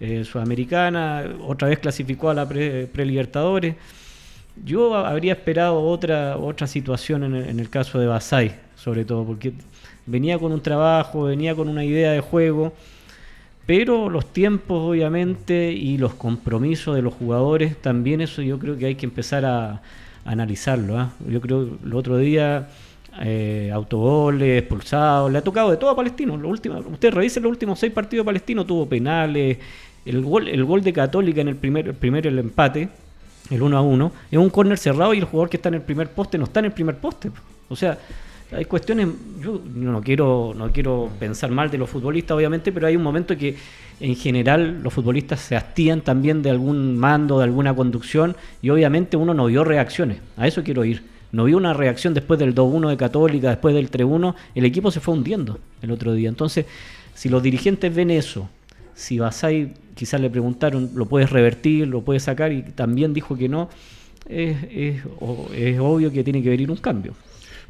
eh, Sudamericana, otra vez clasificó a la pre- Pre-Libertadores. Yo habría esperado otra, otra situación en el, en el caso de Basay, sobre todo, porque venía con un trabajo, venía con una idea de juego, pero los tiempos obviamente y los compromisos de los jugadores, también eso yo creo que hay que empezar a, analizarlo. ¿ah? Yo creo que el otro día eh, autogoles, expulsados, le ha tocado de todo a Palestino. Lo último, usted revisen los últimos seis partidos de Palestino, tuvo penales, el gol, el gol de Católica en el primer, el primero el empate, el 1 a 1, es un córner cerrado y el jugador que está en el primer poste no está en el primer poste. O sea, hay cuestiones, yo no quiero, no quiero pensar mal de los futbolistas, obviamente, pero hay un momento que en general los futbolistas se hastían también de algún mando, de alguna conducción, y obviamente uno no vio reacciones. A eso quiero ir. No vio una reacción después del 2-1 de Católica, después del 3-1, el equipo se fue hundiendo el otro día. Entonces, si los dirigentes ven eso, si Basay quizás le preguntaron, lo puedes revertir, lo puedes sacar, y también dijo que no, es, es es obvio que tiene que venir un cambio.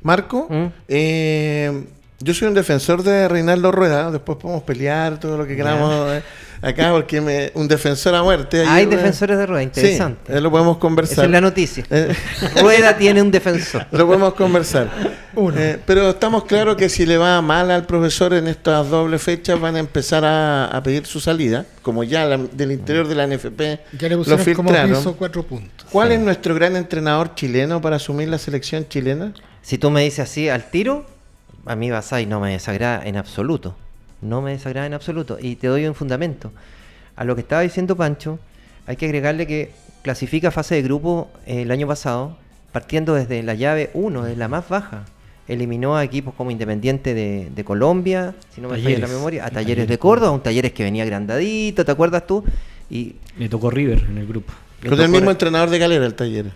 Marco, ¿Mm? eh, yo soy un defensor de Reinaldo Rueda. Después podemos pelear todo lo que queramos eh, acá, porque me, un defensor a muerte. Hay Ayer, defensores de rueda, interesante. Sí, lo podemos Esa conversar. es la noticia. Eh, Rueda tiene un defensor. Lo podemos conversar. Uno. Eh, pero estamos claros que si le va mal al profesor en estas dobles fechas, van a empezar a, a pedir su salida, como ya la- del interior de la NFP Ya le lo como filtraron. piso cuatro puntos. ¿Cuál es nuestro gran entrenador chileno para asumir la selección chilena? Si tú me dices así al tiro, a mí Basay no me desagrada en absoluto. No me desagrada en absoluto. Y te doy un fundamento. A lo que estaba diciendo Pancho, hay que agregarle que clasifica fase de grupo eh, el año pasado, partiendo desde la llave 1, de la más baja. Eliminó a equipos como Independiente de, de Colombia, si no me falla la Talleres. memoria, a Talleres Talleres. de Córdoba, un Talleres que venía agrandadito, ¿te acuerdas tú? Y Le tocó River en el grupo. le Con el tocó mismo re- entrenador de Galera, el taller.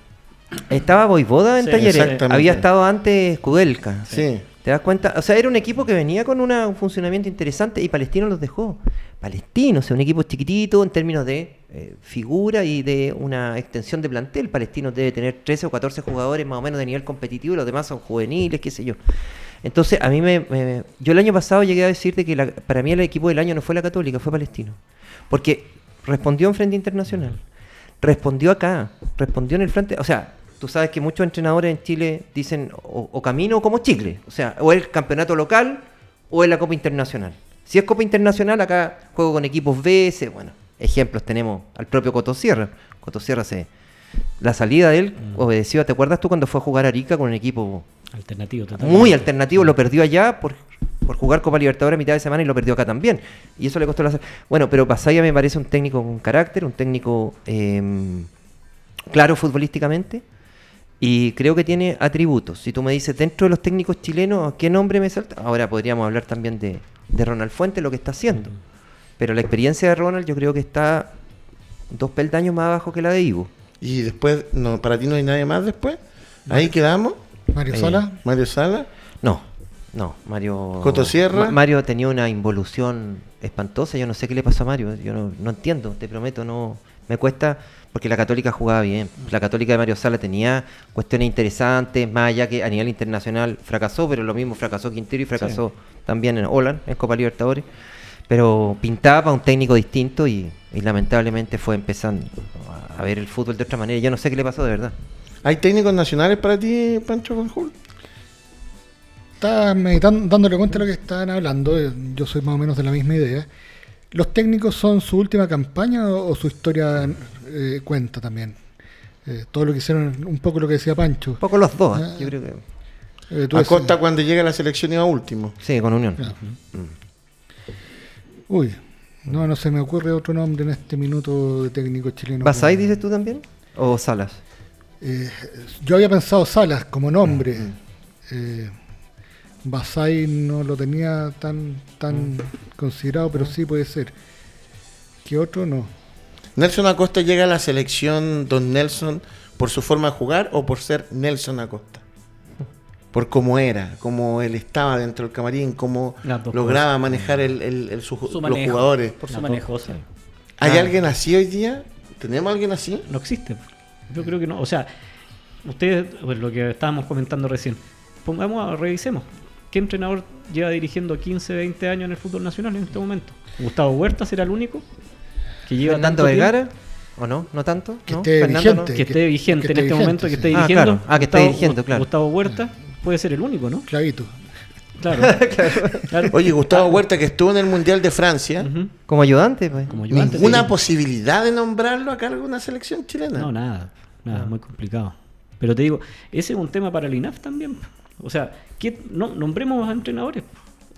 Estaba Boivoda en Sí, Talleres, exactamente. había estado antes Kudelka. Sí. ¿Te das cuenta? O sea, era un equipo que venía con una- un funcionamiento interesante y Palestino los dejó. Palestino, o sea, un equipo chiquitito en términos de eh, figura y de una extensión de plantel. Palestino debe tener 13 o 14 jugadores más o menos de nivel competitivo y los demás son juveniles, qué sé yo. Entonces, a mí me, me- Yo el año pasado llegué a decirte que la- para mí el equipo del año no fue la Católica, fue Palestino. Porque respondió en frente internacional, respondió acá, respondió en el frente. O sea, tú sabes que muchos entrenadores en Chile dicen o, o camino como chicle. O sea, o el campeonato local o es la Copa Internacional. Si es Copa Internacional, acá juego con equipos B, C, bueno, ejemplos tenemos al propio Cotosierra. Cotosierra se. La salida de él obedeció, ¿te acuerdas tú cuando fue a jugar a Arica con un equipo Alternativo, totalmente. muy alternativo, lo perdió allá por, por jugar Copa Libertadores a mitad de semana y lo perdió acá también. Y eso le costó la... Bueno, pero Pasaya me parece un técnico con carácter, un técnico eh, claro futbolísticamente. Y creo que tiene atributos. Si tú me dices, dentro de los técnicos chilenos, ¿qué nombre me salta? Ahora podríamos hablar también de, de Ronald Fuente, lo que está haciendo. Pero la experiencia de Ronald yo creo que está dos peldaños más abajo que la de Ivo. Y después, no, ¿para ti no hay nadie más después? Ahí quedamos. Mario Eh, Sala. Mario Sala. No, no, Mario. ¿Coto Sierra? Ma- Mario tenía una involución espantosa. Yo no sé qué le pasó a Mario. Yo no, no entiendo, te prometo, no. Me cuesta porque la Católica jugaba bien. La Católica de Mario Sala tenía cuestiones interesantes, más allá que a nivel internacional fracasó, pero lo mismo fracasó Quintero y fracasó también en Holland, en Copa Libertadores. Pero pintaba para un técnico distinto y, y lamentablemente fue empezando a- ver el fútbol de otra manera. Yo no sé qué le pasó de verdad. ¿Hay técnicos nacionales para ti, Pancho Conjul? Estaba meditando, dándole cuenta de lo que estaban hablando. eh, Yo soy más o menos de la misma idea. ¿Los técnicos son su última campaña o, o su historia eh, cuenta también? Eh, todo lo que hicieron, un poco lo que decía Pancho. Un poco los dos, ¿eh? Yo creo que. Eh, tú Acosta cuando llega la selección iba último. Sí, con Unión. Ya. Uy, no, no se me ocurre otro nombre en este minuto de técnico chileno. ¿Basay dices tú también? ¿O Salas? Eh, yo había pensado Salas como nombre. Mm. Eh, Basay no lo tenía tan tan Mm. considerado, pero sí puede ser. ¿Qué otro? No. ¿Nelson Acosta llega a la selección Don Nelson por su forma de jugar o por ser Nelson Acosta? Por cómo era, cómo él estaba dentro del camarín, cómo lograba cosas. manejar el, el- el- su- Su los jugadores. Por su manejo. ¿Hay Ah. alguien así hoy día? ¿Tenemos alguien así? No existe. Yo creo que no. O sea, ustedes, pues, lo que estábamos comentando recién, pongamos, revisemos. ¿Qué entrenador lleva dirigiendo 15, 20 años en el fútbol nacional en este momento? ¿Gustavo Huerta será el único? Que lleva ¿Fernando tanto tiempo? Vergara? ¿O no? ¿No tanto? Que ¿No? esté ¿Fernando vigente. no? Que esté vigente que en esté este momento, que esté. Ah, dirigiendo. claro. Ah, que esté Gustavo- dirigiendo, claro. Gustavo Huerta puede ser el único, ¿no? Clavito. Claro. Claro. Oye, Gustavo Huerta, que estuvo en el Mundial de Francia. Como ayudante, pues. Como ayudante, ¿ninguna sí. posibilidad de nombrarlo a cargo de una selección chilena? No, nada, nada, muy complicado. Pero te digo, ese es un tema para el INAF también. O sea, ¿qué, no, nombremos a entrenadores.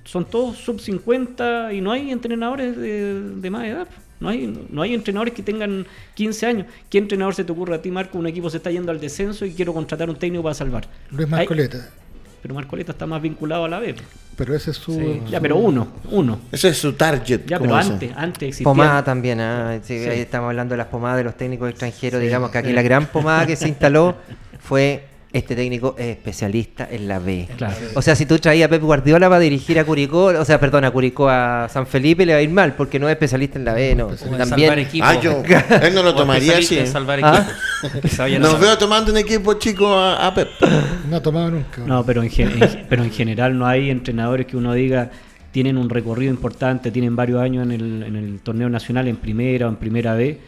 Son todos sub 50 y no hay entrenadores de, de más edad. No hay, no hay entrenadores que tengan 15 años. ¿Qué entrenador se te ocurre a ti, Marco? Un equipo se está yendo al descenso y quiero contratar un técnico para salvar. Luis Hay- Marcoleta. pero Marcoleta está más vinculado a la B. Pero ese es su. Sí, ya, pero uno, uno. Ese es su target. Ya, como pero antes, antes existía. Pomada también, ah, sí, Sí. ahí estamos hablando de las pomadas de los técnicos extranjeros, Sí, digamos que aquí sí. la gran pomada que se instaló fue este técnico es especialista en la B. Claro. O sea, si tú traías a Pep Guardiola para dirigir a Curicó, o sea, perdón, a Curicó a San Felipe le va a ir mal porque no es especialista en la B, no. O en También salvar equipos. Ah, yo, él no lo O tomaría así. en salvar Ah. Nos veo tomando un equipo chico a, a Pep. No ha tomado nunca. No, pero en, gen- en- pero en general no hay entrenadores que uno diga tienen un recorrido importante, tienen varios años en el, en el torneo nacional en primera o en primera B.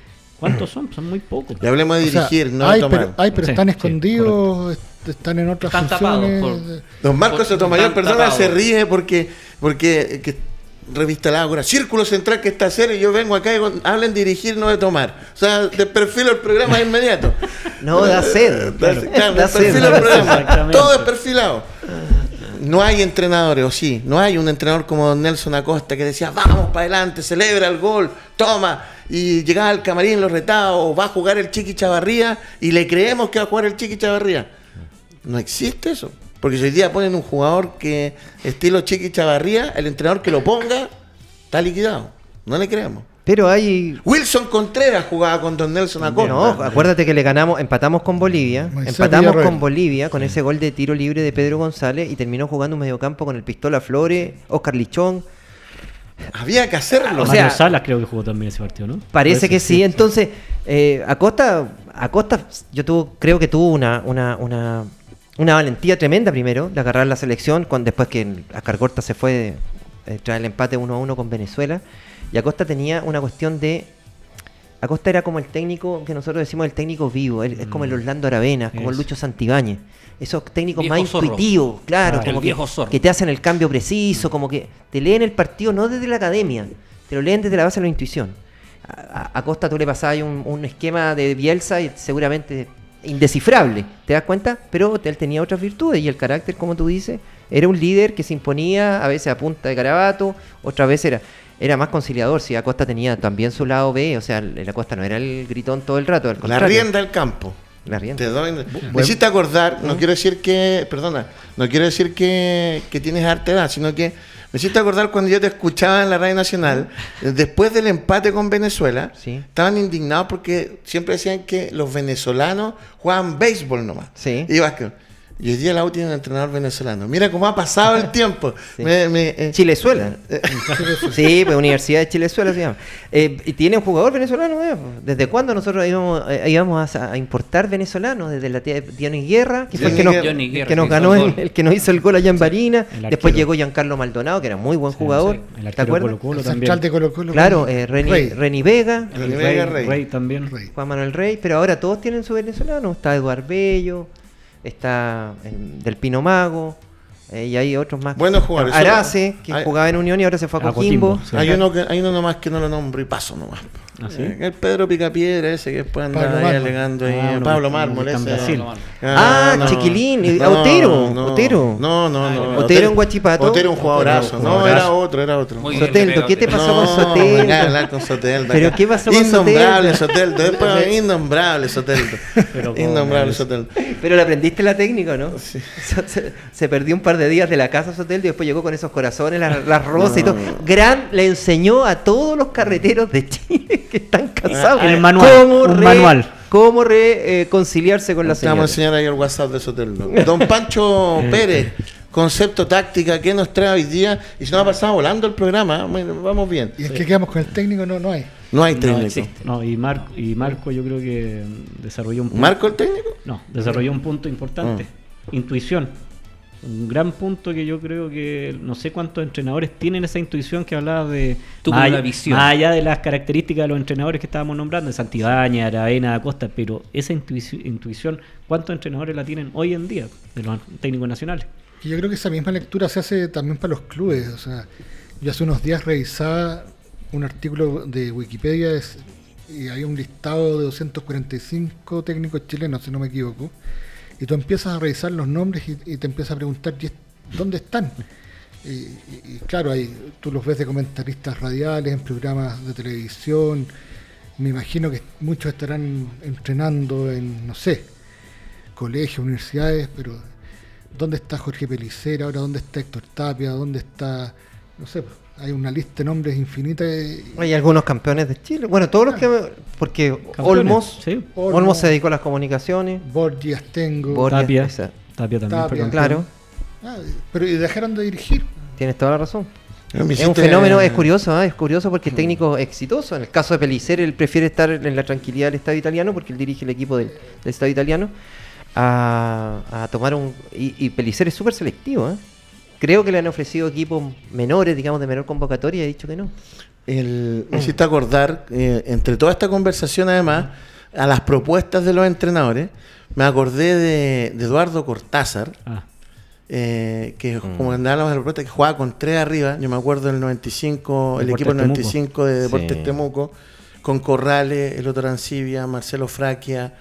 ¿Cuántos son? Son muy pocos. Le hablemos de O sea, dirigir, no hay, de tomar. pero, hay, pero Sí, están escondidos, est- están en otras Están tapados funciones. por- Don Marcos Sotomayor, perdona, se ríe porque, porque eh, que, revista La Ágora, Círculo Central que está cero y yo vengo acá y de dirigir, no de tomar. O sea, te perfilo el programa de inmediato. No, da sed. Claro, claro, Da sed. perfilo el programa. Exactamente. Todo es perfilado. No hay entrenadores, o sí, no hay un entrenador como Nelson Acosta que decía, vamos para adelante, celebra el gol, toma, y llegaba al camarín, lo retaba, o va a jugar el Chiqui Chavarría, y le creemos que va a jugar el Chiqui Chavarría. No existe eso. Porque hoy día ponen un jugador que estilo Chiqui Chavarría, el entrenador que lo ponga, está liquidado. No le creemos. Pero hay Wilson Contreras jugaba con Don Nelson Acosta. No, acuérdate que le ganamos, empatamos con Bolivia, Moisés empatamos con Bolivia con ese gol de tiro libre de Pedro González y terminó jugando un mediocampo con el Pistola Flores, Oscar Lichón. Había que hacerlo. O Mario sea- Salas creo que jugó también ese partido, ¿no? Parece que sí. Entonces, eh, Acosta, Acosta, yo tuvo, creo que tuvo una, una, una, una valentía tremenda primero de agarrar la selección, cuando, después que Ascar Corta se fue eh, tras el empate 1 a 1 con Venezuela. Y Acosta tenía una cuestión de. Acosta era como el técnico que nosotros decimos el técnico vivo, él- es como el Orlando Aravena, como el. Lucho Santibáñez. Esos técnicos más zorro. intuitivos, claro, Claro. como que, que te hacen el cambio preciso, como que te leen el partido no desde la academia, te lo leen desde la base de la intuición. A, a- a Costa tú le pasabas un, un esquema de Bielsa y seguramente indescifrable, ¿te das cuenta? Pero él tenía otras virtudes y el carácter, como tú dices, era un líder que se imponía a veces a punta de carabato, otra vez era era más conciliador, si Acosta tenía también su lado B, o sea, el Acosta no era el gritón todo el rato, al La rienda del campo. La rienda. Te doy. Me hiciste acordar, no quiero decir que, perdona, no quiero decir que, que tienes arte edad, sino que me hiciste acordar cuando yo te escuchaba en la radio nacional, después del empate con Venezuela, Sí. estaban indignados porque siempre decían que los venezolanos jugaban béisbol nomás. Sí. Y básquet. Y hoy día la U tiene un entrenador venezolano. Mira cómo ha pasado el tiempo. Sí. Me- me, eh, Chilezuela. sí, pues Universidad de Chilezuela se llama. Eh, y tiene un jugador venezolano. eh. ¿Desde cuándo nosotros íbamos, eh, íbamos a, a importar venezolanos? Desde la tía Diony Guerra, que fue el que, Johnny nos, Guerra. Johnny el que nos ganó, el que nos hizo el gol allá en Barinas. El Después llegó Giancarlo Maldonado, que era muy buen jugador. sí, el ¿Te acuerdas? El también. central de Colo Colo. Claro, eh, Reni, Rey. Reni Vega, Reni El Vega, Rey, Rey. Rey también. Rey. Juan Manuel Rey, pero ahora todos tienen su venezolano. Está Eduardo Bello, está eh, Del Pino Mago, eh, y hay otros más. Buenos jugadores. Arace, que Hay- jugaba en Unión y ahora se fue a A Coquimbo. Coquimbo, sí. Hay uno, que, hay uno nomás que no lo nombro y paso nomás. ¿Ah, sí? Eh, El Pedro Picapiedra ese que después anda Pablo ahí alegando ahí. Ah, Pablo Mármol ese. Brasil. Ah, Chiquilín, Otero, no, Otero. No, no, no. Otero en Guachipato. Otero un jugadorazo. No, Jugadorazo. era otro, era otro. Muy Soteldo, ¿qué te pasó con No, Soteldo? hablar con Soteldo. ¿Pero qué pasó con Innombrable Soteldo? Soteldo. Después, innombrable Soteldo. Cómo Innombrable es. Soteldo. Pero le aprendiste la técnica, ¿no? Se, perdió un par de días de la casa Soteldo y después llegó con esos corazones, las, las rosas y todo. Gran le enseñó a todos los carreteros de Chile que están casados. El manual, cómo un re- manual. Cómo reconciliarse con la Te vamos a señora. enseñar ahí el WhatsApp de Soteldo. Don Pancho Pérez, concepto táctica, ¿qué nos trae hoy día? Y si nos ha pasado volando el programa, bueno, vamos bien. Y es que quedamos con el técnico, no, no hay. No hay No técnico. existe. No, y Marco, y Marco yo creo que desarrolló un punto. ¿Marco el técnico? No, desarrolló un punto importante. Mm. Intuición. Un gran punto que yo creo que no sé cuántos entrenadores tienen esa intuición que hablaba de. Tuvo más una allá- visión. Más allá de las características de los entrenadores que estábamos nombrando, de Santibáñez, Aravena, Acosta, pero esa intuici- intuición, ¿cuántos entrenadores la tienen hoy en día de los técnicos nacionales? Y yo creo que esa misma lectura se hace también para los clubes. O sea, yo hace unos días revisaba un artículo de Wikipedia es- y hay un listado de 245 técnicos chilenos, si no me equivoco. Y tú empiezas a revisar los nombres y, te empiezas a preguntar ¿y es- dónde están. Y, claro, hay, tú los ves de comentaristas radiales, en programas de televisión. Me imagino que muchos estarán entrenando en, no sé, colegios, universidades, pero ¿dónde está Jorge Pelicera? Ahora, ¿dónde está Héctor Tapia? ¿Dónde está, no sé, hay una lista de nombres infinita? y- Hay algunos campeones de Chile. Bueno, todos los que. Porque Olmos. sí. Olmos, Olmos. se dedicó a las comunicaciones. Borgi, Astengo. Borgia, Tapia. esa. Tapia también Tapia. Claro, Ah, pero y dejaron de dirigir. tienes toda la razón. Es un fenómeno, es curioso, ¿ah? es curioso porque el técnico exitoso, en el caso de Pellicer, él prefiere estar en la tranquilidad del Estado italiano porque él dirige el equipo del, del Estado italiano a, a tomar un... Y, y Pellicer es súper selectivo, ¿eh? Creo que le han ofrecido equipos menores, digamos, de menor convocatoria y ha dicho que no. El- me hiciste acordar, eh, entre toda esta conversación además, a las propuestas de los entrenadores, me acordé de, de Eduardo Cortázar, Ah, eh, que como andábamos en la propuesta, que jugaba con tres arriba, yo me acuerdo del 95, el equipo del Temuco. 95 de Deportes Sí. Temuco, con Corrales, el otro Arancibia, Marcelo Fraquia,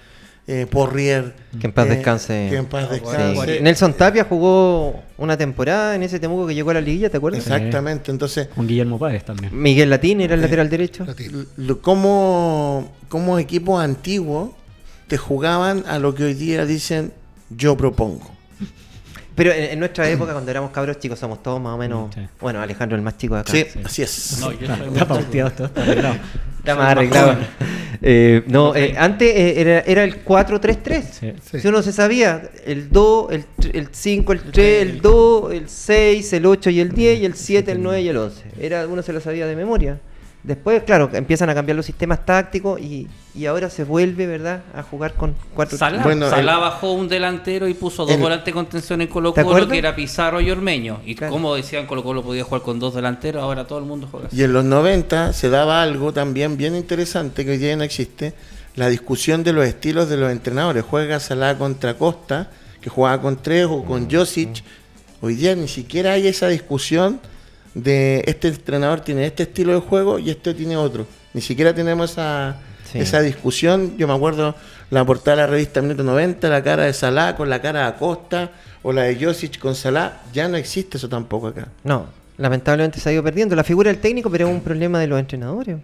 eh, Porrier. Que en paz eh, descanse. Que en paz Sí. descanse. Nelson Tapia jugó una temporada en ese Temuco que llegó a la liguilla, ¿te acuerdas? Exactamente, entonces, con Guillermo Páez también. Miguel Latín era el lateral derecho. Como, como equipos antiguos te jugaban a lo que hoy día dicen yo propongo. Pero en, en nuestra época, cuando éramos cabros chicos, somos todos más o menos. Sí. Bueno, Alejandro el más chico de acá. Sí, así es. No, yo soy Está pauteado, está, está arreglado. Está más arreglado. Eh, no, eh, antes eh, era, era el 4-3-3. Sí. Sí. Si uno se sabía, el 2, el, tr- el 5, el 3, el 2, el 6, el 8 y el 10, y el 7, el 9 y el 11. Era, uno se lo sabía de memoria. Después, claro, empiezan a cambiar los sistemas tácticos y, y ahora se vuelve, ¿verdad?, a jugar con 4 Salá, Bueno, Salá el- bajó un delantero y puso dos el- volantes de contención en Colo ¿Te Colo, que era Pizarro y Ormeño. Y Claro. como decían, Colo Colo podía jugar con dos delanteros, ahora todo el mundo juega así. Y en los 90 se daba algo también bien interesante que hoy día ya no existe, la discusión de los estilos de los entrenadores. Juega Salah contra Costa, que jugaba con tres o con Josic. Hoy día ni siquiera hay esa discusión de este entrenador tiene este estilo de juego y este tiene otro. Ni siquiera tenemos esa, Sí. esa discusión. Yo me acuerdo la portada de la revista Minuto 90, la cara de Salah con la cara de Acosta, o la de Josic con Salah. Ya no existe eso tampoco acá. No, lamentablemente se ha ido perdiendo. La figura del técnico, pero es un problema de los entrenadores.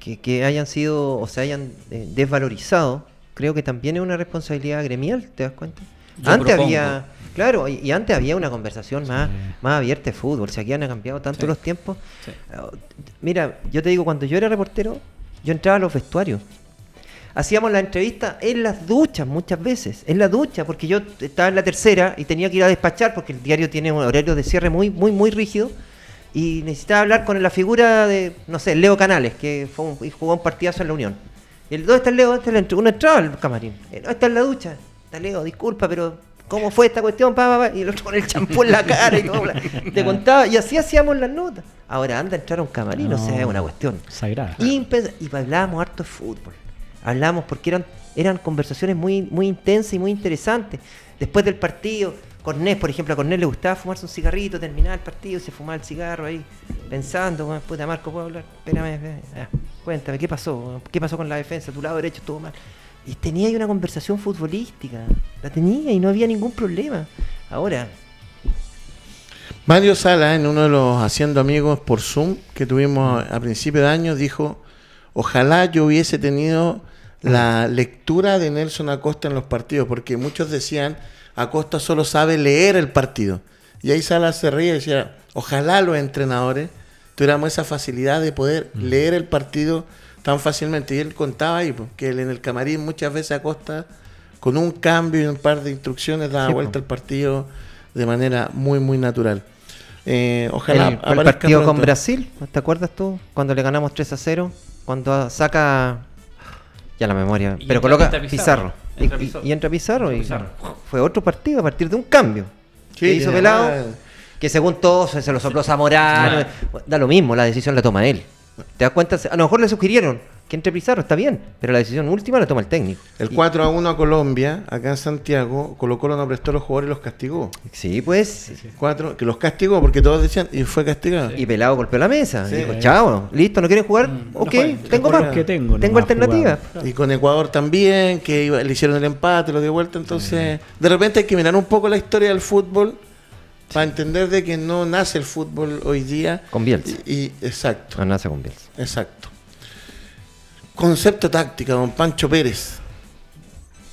Que, que hayan sido o se hayan eh, desvalorizado creo que también es una responsabilidad gremial, ¿te das cuenta? Yo antes propongo. había, claro, y, y antes había una conversación más, más abierta de fútbol, si aquí han cambiado tanto Sí. los tiempos. Sí. Uh, Mira, yo te digo, cuando yo era reportero, yo entraba a los vestuarios. Hacíamos la entrevista en las duchas muchas veces, en la ducha, porque yo estaba en la tercera y tenía que ir a despachar porque el diario tiene un horario de cierre muy, muy, muy rígido y necesitaba hablar con la figura de, no sé, Leo Canales, que fue un- jugó un partidazo en la Unión. Y el, ¿Dónde está el Leo? ¿Dónde está el Uno entraba al camarín. Eh, no, está en la ducha. Está Leo, disculpa, pero ¿cómo fue esta cuestión? Pa, pa, pa. Y el otro con el champú en la cara y todo. Te contaba, y así hacíamos las notas. Ahora anda a entrar a un camarín, o sea, es una cuestión. Sagrada. Impens- y hablábamos harto de fútbol. Hablábamos porque eran, eran conversaciones muy, muy intensas y muy interesantes. Después del partido, Cornés, por ejemplo, a Cornés le gustaba fumarse un cigarrito, terminar el partido, se fumaba el cigarro ahí, pensando, "Bueno, puta Marco, ¿puedo hablar? Espérame, espérame. Ah, cuéntame, ¿qué pasó? ¿Qué pasó con la defensa? Tu lado derecho estuvo mal. Y tenía ahí una conversación futbolística. La tenía y no había ningún problema. Ahora, Mario Sala, en uno de los Haciendo Amigos por Zoom que tuvimos a principio de año, dijo, ojalá yo hubiese tenido la lectura de Nelson Acosta en los partidos, porque muchos decían, Acosta solo sabe leer el partido. Y ahí Sala se reía y decía, ojalá los entrenadores tuviéramos esa facilidad de poder leer el partido tan fácilmente. Y él contaba ahí, pues, que él en el camarín muchas veces Acosta, con un cambio y un par de instrucciones, daba Sí, vuelta el partido de manera muy, muy natural. Eh, ojalá el, partido con. Brasil, ¿te acuerdas tú? Cuando le ganamos 3 a 0, cuando saca ya la memoria, Y pero coloca Pizarro. Pizarro. Entra Y- y, Pizarro. y entra Pizarro y Pizarro. fue otro partido a partir de un cambio. Sí, que hizo Pelado, que según todos se, se lo sopló Zamorano. Da lo mismo, la decisión la toma él. ¿Te das cuenta? A lo mejor le sugirieron que entre Pizarro, está bien, pero la decisión última la toma el técnico. El Y- 4 a 1 a Colombia, acá en Santiago, Colo Colo no prestó a los jugadores y los castigó. Sí, pues. Cuatro, que los castigó porque todos decían, y fue castigado. Y Pelado golpeó la mesa. Sí. Dijo, chao, listo, ¿no quieren jugar? Mm, no ok, tengo más. ¿Qué tengo? Tengo alternativa. Y con Ecuador también, que iba- le hicieron el empate, lo dio vuelta. Entonces, de repente hay que mirar un poco la historia del fútbol para entender de que no nace el fútbol hoy día. Con Bielsa. Y, y- exacto, No nace con Bielsa. exacto. Concepto táctica, don Pancho Pérez.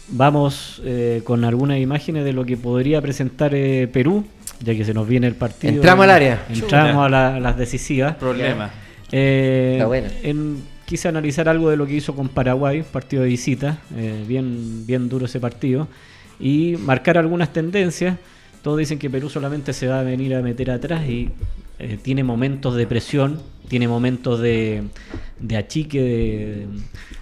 Vamos eh, con algunas imágenes de lo que podría presentar eh, Perú, ya que se nos viene el partido. Entramos al área. Entramos a, la- a las decisivas. Problema. Eh, Está buena. en- quise analizar algo de lo que hizo con Paraguay, partido de visita, eh, bien, bien duro ese partido, y marcar algunas tendencias. Todos dicen que Perú solamente se va a venir a meter atrás y eh, tiene momentos de presión, tiene momentos de, de achique de,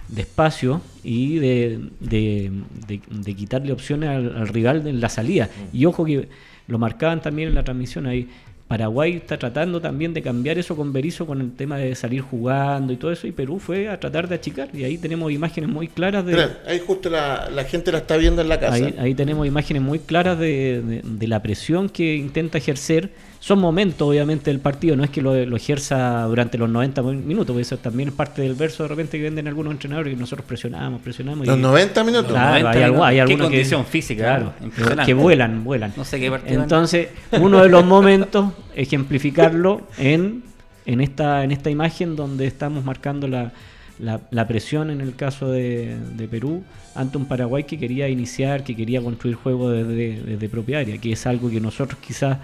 de espacio y de, de- quitarle opciones al, al rival en la salida. Y ojo que lo marcaban también en la transmisión ahí. Paraguay está tratando también de cambiar eso con Berizzo con el tema de salir jugando y todo eso, y Perú fue a tratar de achicar. Y ahí tenemos imágenes muy claras de. Ahí justo la, la gente la está viendo en la casa. Ahí, ahí tenemos imágenes muy claras de, de- de la presión que intenta ejercer. Son momentos, obviamente, del partido, no es que lo, lo ejerza durante los 90 minutos, porque eso también es parte del verso de repente que venden algunos entrenadores que nosotros presionamos, presionamos. Los y- 90 minutos. Claro, 90 hay, minutos. Qué algunos que- condición física, claro. Impresionante. que vuelan, vuelan. No sé qué partido. Entonces, uno de los momentos, ejemplificarlo en, en, esta, en esta imagen donde estamos marcando la, la, la presión en el caso de, de Perú ante un Paraguay que quería iniciar, que quería construir juego desde, desde propia área, que es algo que nosotros quizás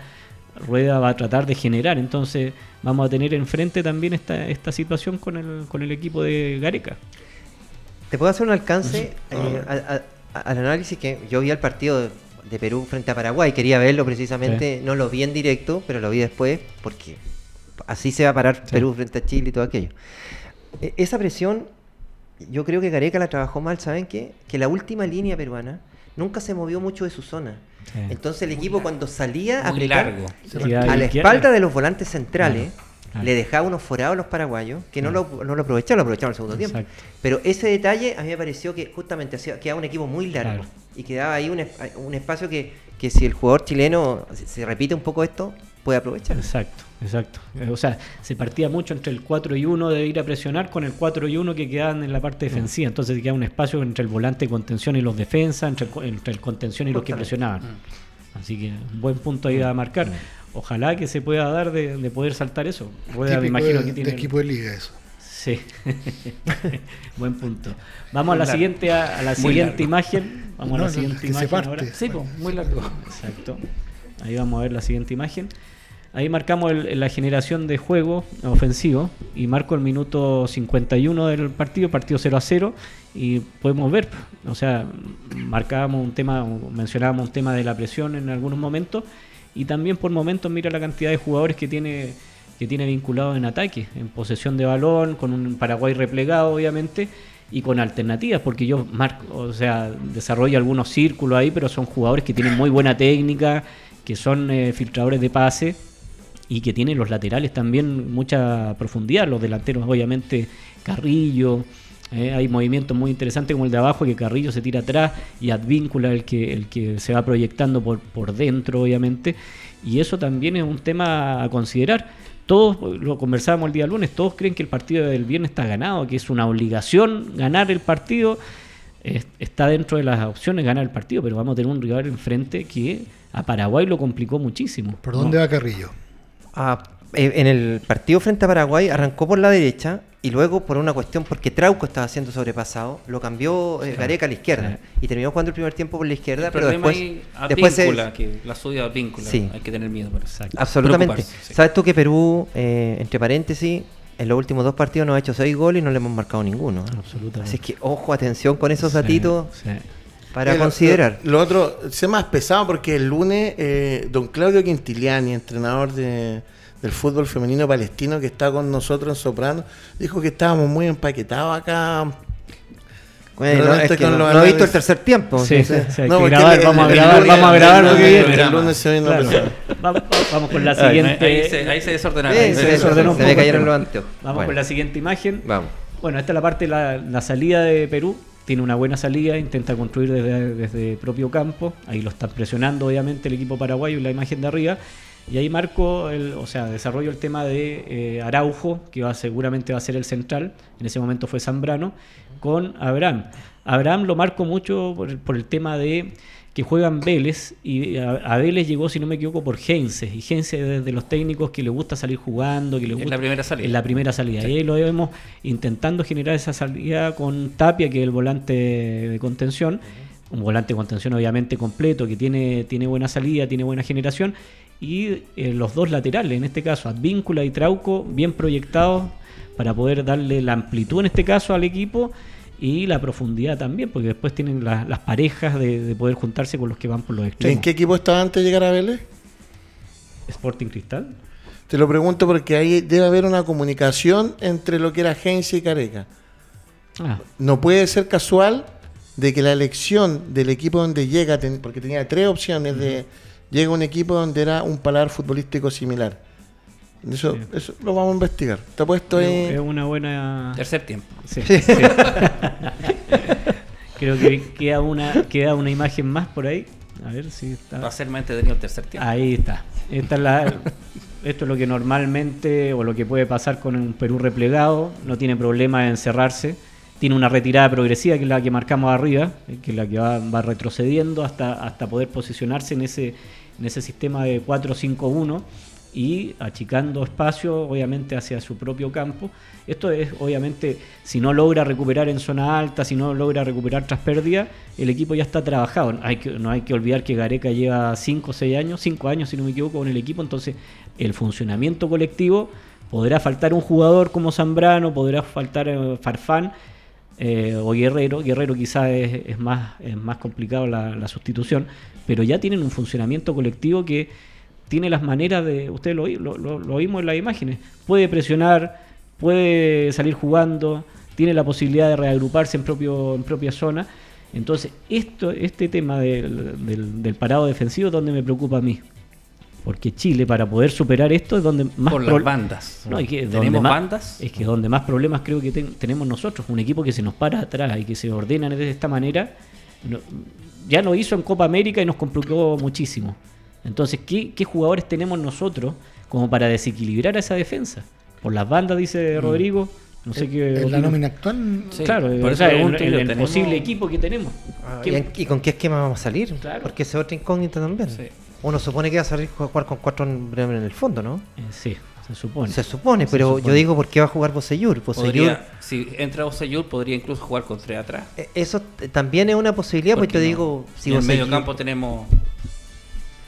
Rueda va a tratar de generar. Entonces vamos a tener enfrente también esta, esta situación con el, con el equipo de Gareca. ¿Te puedo hacer un alcance eh, a- a- al análisis que yo vi al partido de, de Perú frente a Paraguay? Quería verlo precisamente, no lo vi en directo, pero lo vi después porque así se va a parar Perú frente a Chile y todo aquello. E- esa presión, yo creo que Gareca la trabajó mal, ¿saben qué? Que la última línea peruana nunca se movió mucho de su zona. Sí. Entonces el equipo cuando salía a Muy apretar largo. A la espalda de los volantes centrales, Claro, claro. le dejaba unos forados a los paraguayos que no, lo, no lo aprovecharon, lo aprovecharon en el segundo tiempo. Pero ese detalle a mí me pareció que justamente hacía, quedaba un equipo muy largo Claro. y quedaba ahí un, un espacio que, que si el jugador chileno se, se repite un poco esto, puede aprovechar. Exacto, exacto. Eh, O sea, se partía mucho entre el 4 y 1 de ir a presionar con el 4 y 1 que quedaban en la parte defensiva. Entonces quedaba un espacio entre el volante de contención y los defensas, entre entre el contención y los que presionaban. Así que un buen punto ahí a marcar. Ojalá que se pueda dar de, de poder saltar eso. Rueda, me imagino de, que de tiene. equipo de liga eso. Sí. Buen punto. Vamos a la Largo. siguiente, a, a la siguiente imagen. Vamos a No, la no, siguiente se imagen parte. ahora. Sí, po, muy largo. Exacto. Ahí vamos a ver la siguiente imagen. Ahí marcamos el- la generación de juego ofensivo y marco el minuto 51 del partido, partido 0 a 0 y podemos ver, o sea, marcábamos un tema, mencionábamos un tema de la presión en algunos momentos y también por momentos mira la cantidad de jugadores que tiene que tiene vinculados en ataque, en posesión de balón, con un Paraguay replegado obviamente y con alternativas, porque yo marco, o sea, desarrollo algunos círculos ahí, pero son jugadores que tienen muy buena técnica, que son eh, filtradores de pase y que tienen los laterales también mucha profundidad, los delanteros obviamente Carrillo, eh, hay movimientos muy interesantes como el de abajo que Carrillo se tira atrás y Advíncula el que, el que se va proyectando por, por dentro obviamente y eso también es un tema a considerar. Todos, lo conversábamos el día lunes, todos creen que el partido del viernes está ganado, que es una obligación ganar el partido. Es- está dentro de las opciones ganar el partido, pero vamos a tener un rival enfrente que a Paraguay lo complicó muchísimo. ¿Por No, dónde va Carrillo? Ah, eh, en el partido frente a Paraguay arrancó por la derecha y luego por una cuestión porque Trauco estaba siendo sobrepasado, lo cambió eh, Gareca a la izquierda y terminó jugando el primer tiempo por la izquierda, El pero después, a después víncula, que la suya a víncula. Sí. Hay que tener miedo por eso. Absolutamente. Sí. ¿Sabes tú que Perú, eh, entre paréntesis, en los últimos dos partidos nos ha hecho seis goles y no le hemos marcado ninguno? Absolutamente. Así que ojo, atención con esos datitos. Para Eh, lo- considerar. Lo, lo otro, sé más pesado porque el lunes eh, don Claudio Quintiliani, entrenador de- del fútbol femenino palestino que está con nosotros en Soprano, dijo que estábamos muy empaquetados acá. Bueno, Pero es que no, no he visto el tercer tiempo. Sí, sí, sí, No, grabar, el- vamos a el grabar, lunes- vamos a grabar el lo que lunes- viene. El lunes se viene Claro. Vamos, vamos con la siguiente. ahí se, ahí se desordenaron. Eh, Ahí se se desordenó se me el cayeron los anteojos. Vamos Bueno, con la siguiente imagen. Vamos. Bueno, esta es la parte de la, la salida de Perú. Tiene una buena salida, intenta construir desde, desde propio campo. Ahí lo están presionando, obviamente, el equipo paraguayo en la imagen de arriba. Y ahí marco, el, o sea, desarrollo el tema de eh, Araujo, que va, seguramente va a ser el central. En ese momento fue Zambrano, con Abraham. Abraham lo marco mucho por el, por el tema de que juegan Vélez y a, a Vélez llegó, si no me equivoco, por Heinze. Y Heinze es de los técnicos que le gusta salir jugando, que le En gusta la primera salida. en la primera salida. Y ahí lo vemos intentando generar esa salida con Tapia, que es el volante de contención. Un volante de contención obviamente completo, que tiene, tiene buena salida, tiene buena generación. Y eh, los dos laterales, en este caso Advíncula y Trauco, bien proyectados para poder darle la amplitud en este caso al equipo y la profundidad también, porque después tienen la- las parejas de, de poder juntarse con los que van por los ¿Y extremos. ¿En qué equipo estaba antes de llegar a Vélez? Sporting Cristal. Te lo pregunto porque ahí debe haber una comunicación entre lo que era Heinze y Careca. Ah, No puede ser casual de que la elección del equipo donde llega, porque tenía tres opciones de llega un equipo donde era un paladar futbolístico similar. Eso, Sí. eso lo vamos a investigar. Está puesto es ahí. una buena... Tercer tiempo. Sí, sí. Creo que queda una, queda una imagen más por ahí. A ver si Va está. a ser más entretenido el tercer tiempo. Ahí está. Esta es la, esto es lo que normalmente o lo que puede pasar con un Perú replegado. No tiene problema en encerrarse. Tiene una retirada progresiva que es la que marcamos arriba, que es la que va, va retrocediendo hasta, hasta poder posicionarse en ese, en ese sistema de 4-5-1 y achicando espacio obviamente hacia su propio campo. Esto es obviamente si no logra recuperar en zona alta, si no logra recuperar tras pérdida, el equipo ya está trabajado. No hay que olvidar que Gareca lleva 5 o 6 años, 5 años si no me equivoco con el equipo, entonces el funcionamiento colectivo podrá faltar un jugador como Zambrano, podrá faltar eh, Farfán eh, o Guerrero. Guerrero quizás es, más, es más complicado la sustitución, pero ya tienen un funcionamiento colectivo que tiene las maneras de, ustedes lo, lo, lo- vimos en las imágenes, puede presionar, puede salir jugando, tiene la posibilidad de reagruparse en, propio, en propia zona. Entonces, esto, este tema del, del- del parado defensivo es donde me preocupa a mí. Porque Chile, para poder superar esto, es donde más Por las bandas. no, y que donde ¿Tenemos más- bandas? Es que donde más problemas creo que ten- tenemos nosotros, un equipo que se nos para atrás y que se ordena de esta manera, no- ya lo hizo en Copa América y nos complicó muchísimo. Entonces, ¿qué, qué jugadores tenemos nosotros como para desequilibrar a esa defensa? Por las bandas, dice Rodrigo. No sé qué. En la nómina actual, Sí, claro, por o eso sea, el, el- yo, el ¿tenemos- posible equipo que tenemos. Ah, ¿Qué- ¿Y, en- y con qué esquema vamos a salir? Claro. Porque esa es otra incógnita también. Sí. Uno supone que va a salir a jugar con cuatro en el fondo, ¿no? Eh, sí, Se supone. Se supone, Se pero yo supone. digo, ¿por qué va a jugar Boseyur? Si entra Boseyur, podría incluso jugar con tres atrás. eh, eso también es una posibilidad, pues Porque yo no. digo, si en el Boseyur- medio campo tenemos.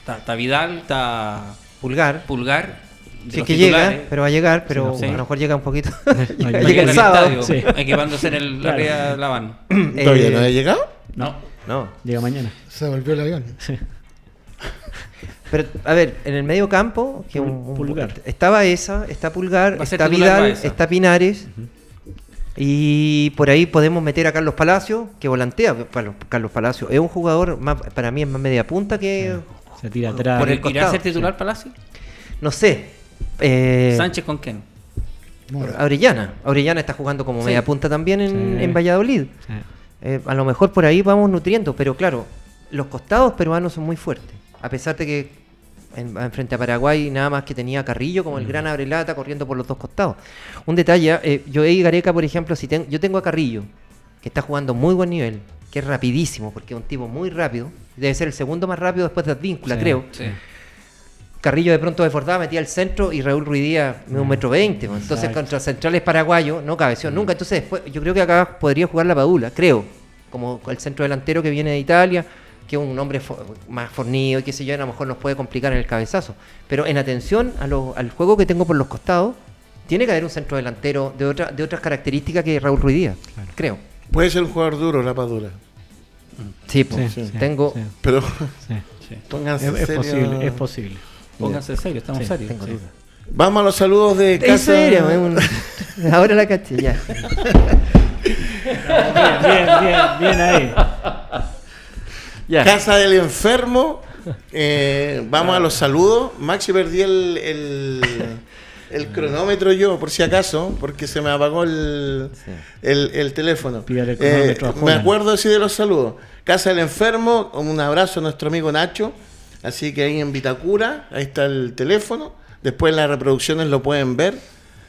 Está, está Vidal, está Pulgar, Pulgar. los que llega, pero va a llegar, pero Sí. a lo mejor llega un poquito. No, llega, llega el sábado. estadio, Sí. equipándose en el Claro. área de la van. ¿Todavía Eh, no ha llegado? No. No. Llega mañana. Se volvió el avión. Sí. Pero, a ver, en el medio campo, que un- un- Pulgar. estaba esa, está Pulgar, está Vidal, está Pinares. Y por ahí podemos meter a Carlos Palacio, que volantea. Carlos, Carlos Palacio es un jugador, más, para mí es más media punta que. Se tira atrás. Por el ¿Irá costado, a ser titular Palacio? No sé. eh, ¿Sánchez con quién? Mora. Orellana. Orellana está jugando como Sí. media punta también en, Sí. en Valladolid. Sí. Eh, a lo mejor por ahí vamos nutriendo, pero claro, los costados peruanos son muy fuertes. A pesar de que en, en frente a Paraguay nada más que tenía Carrillo como el gran abrelata corriendo por los dos costados. Un detalle, eh, yo y Gareca, por ejemplo, si ten- yo tengo a Carrillo, que está jugando muy buen nivel, que es rapidísimo, porque es un tipo muy rápido, debe ser el segundo más rápido después de Advíncula, Sí. creo. Sí. Carrillo de pronto desbordaba, metía el centro y Raúl Ruidía un metro veinte. pues. Entonces Exacto. contra centrales paraguayos no cabeció nunca. Entonces después yo creo que acá podría jugar la Padula, creo. Como el centro delantero que viene de Italia, que es un hombre fo- más fornido y qué sé yo, a lo mejor nos puede complicar en el cabezazo. Pero en atención a lo- al juego que tengo por los costados, tiene que haber un centro delantero de, otra, de otras características que Raúl Ruidía, Claro. creo. Puede ser un jugador duro, la padura. Sí, pues, Sí, sí, tengo, sí, Pero sí. Sí. pónganse Es, es serio. posible, es posible. Pónganse serios, estamos Sí, serios. tengo sí. dudas. Vamos a los saludos de En casa. serio, un- ahora la caché, ya. Bien, bien, bien, bien ahí. ya. Casa del enfermo. Eh, vamos a los saludos. Maxi perdí el, el, el cronómetro yo, por si acaso, porque se me apagó el, Sí. el, el teléfono. El Eh, me acuerdo así de los saludos. Casa del enfermo, un abrazo a nuestro amigo Nacho. Así que ahí en Vitacura, ahí está el teléfono. Después en las reproducciones lo pueden ver.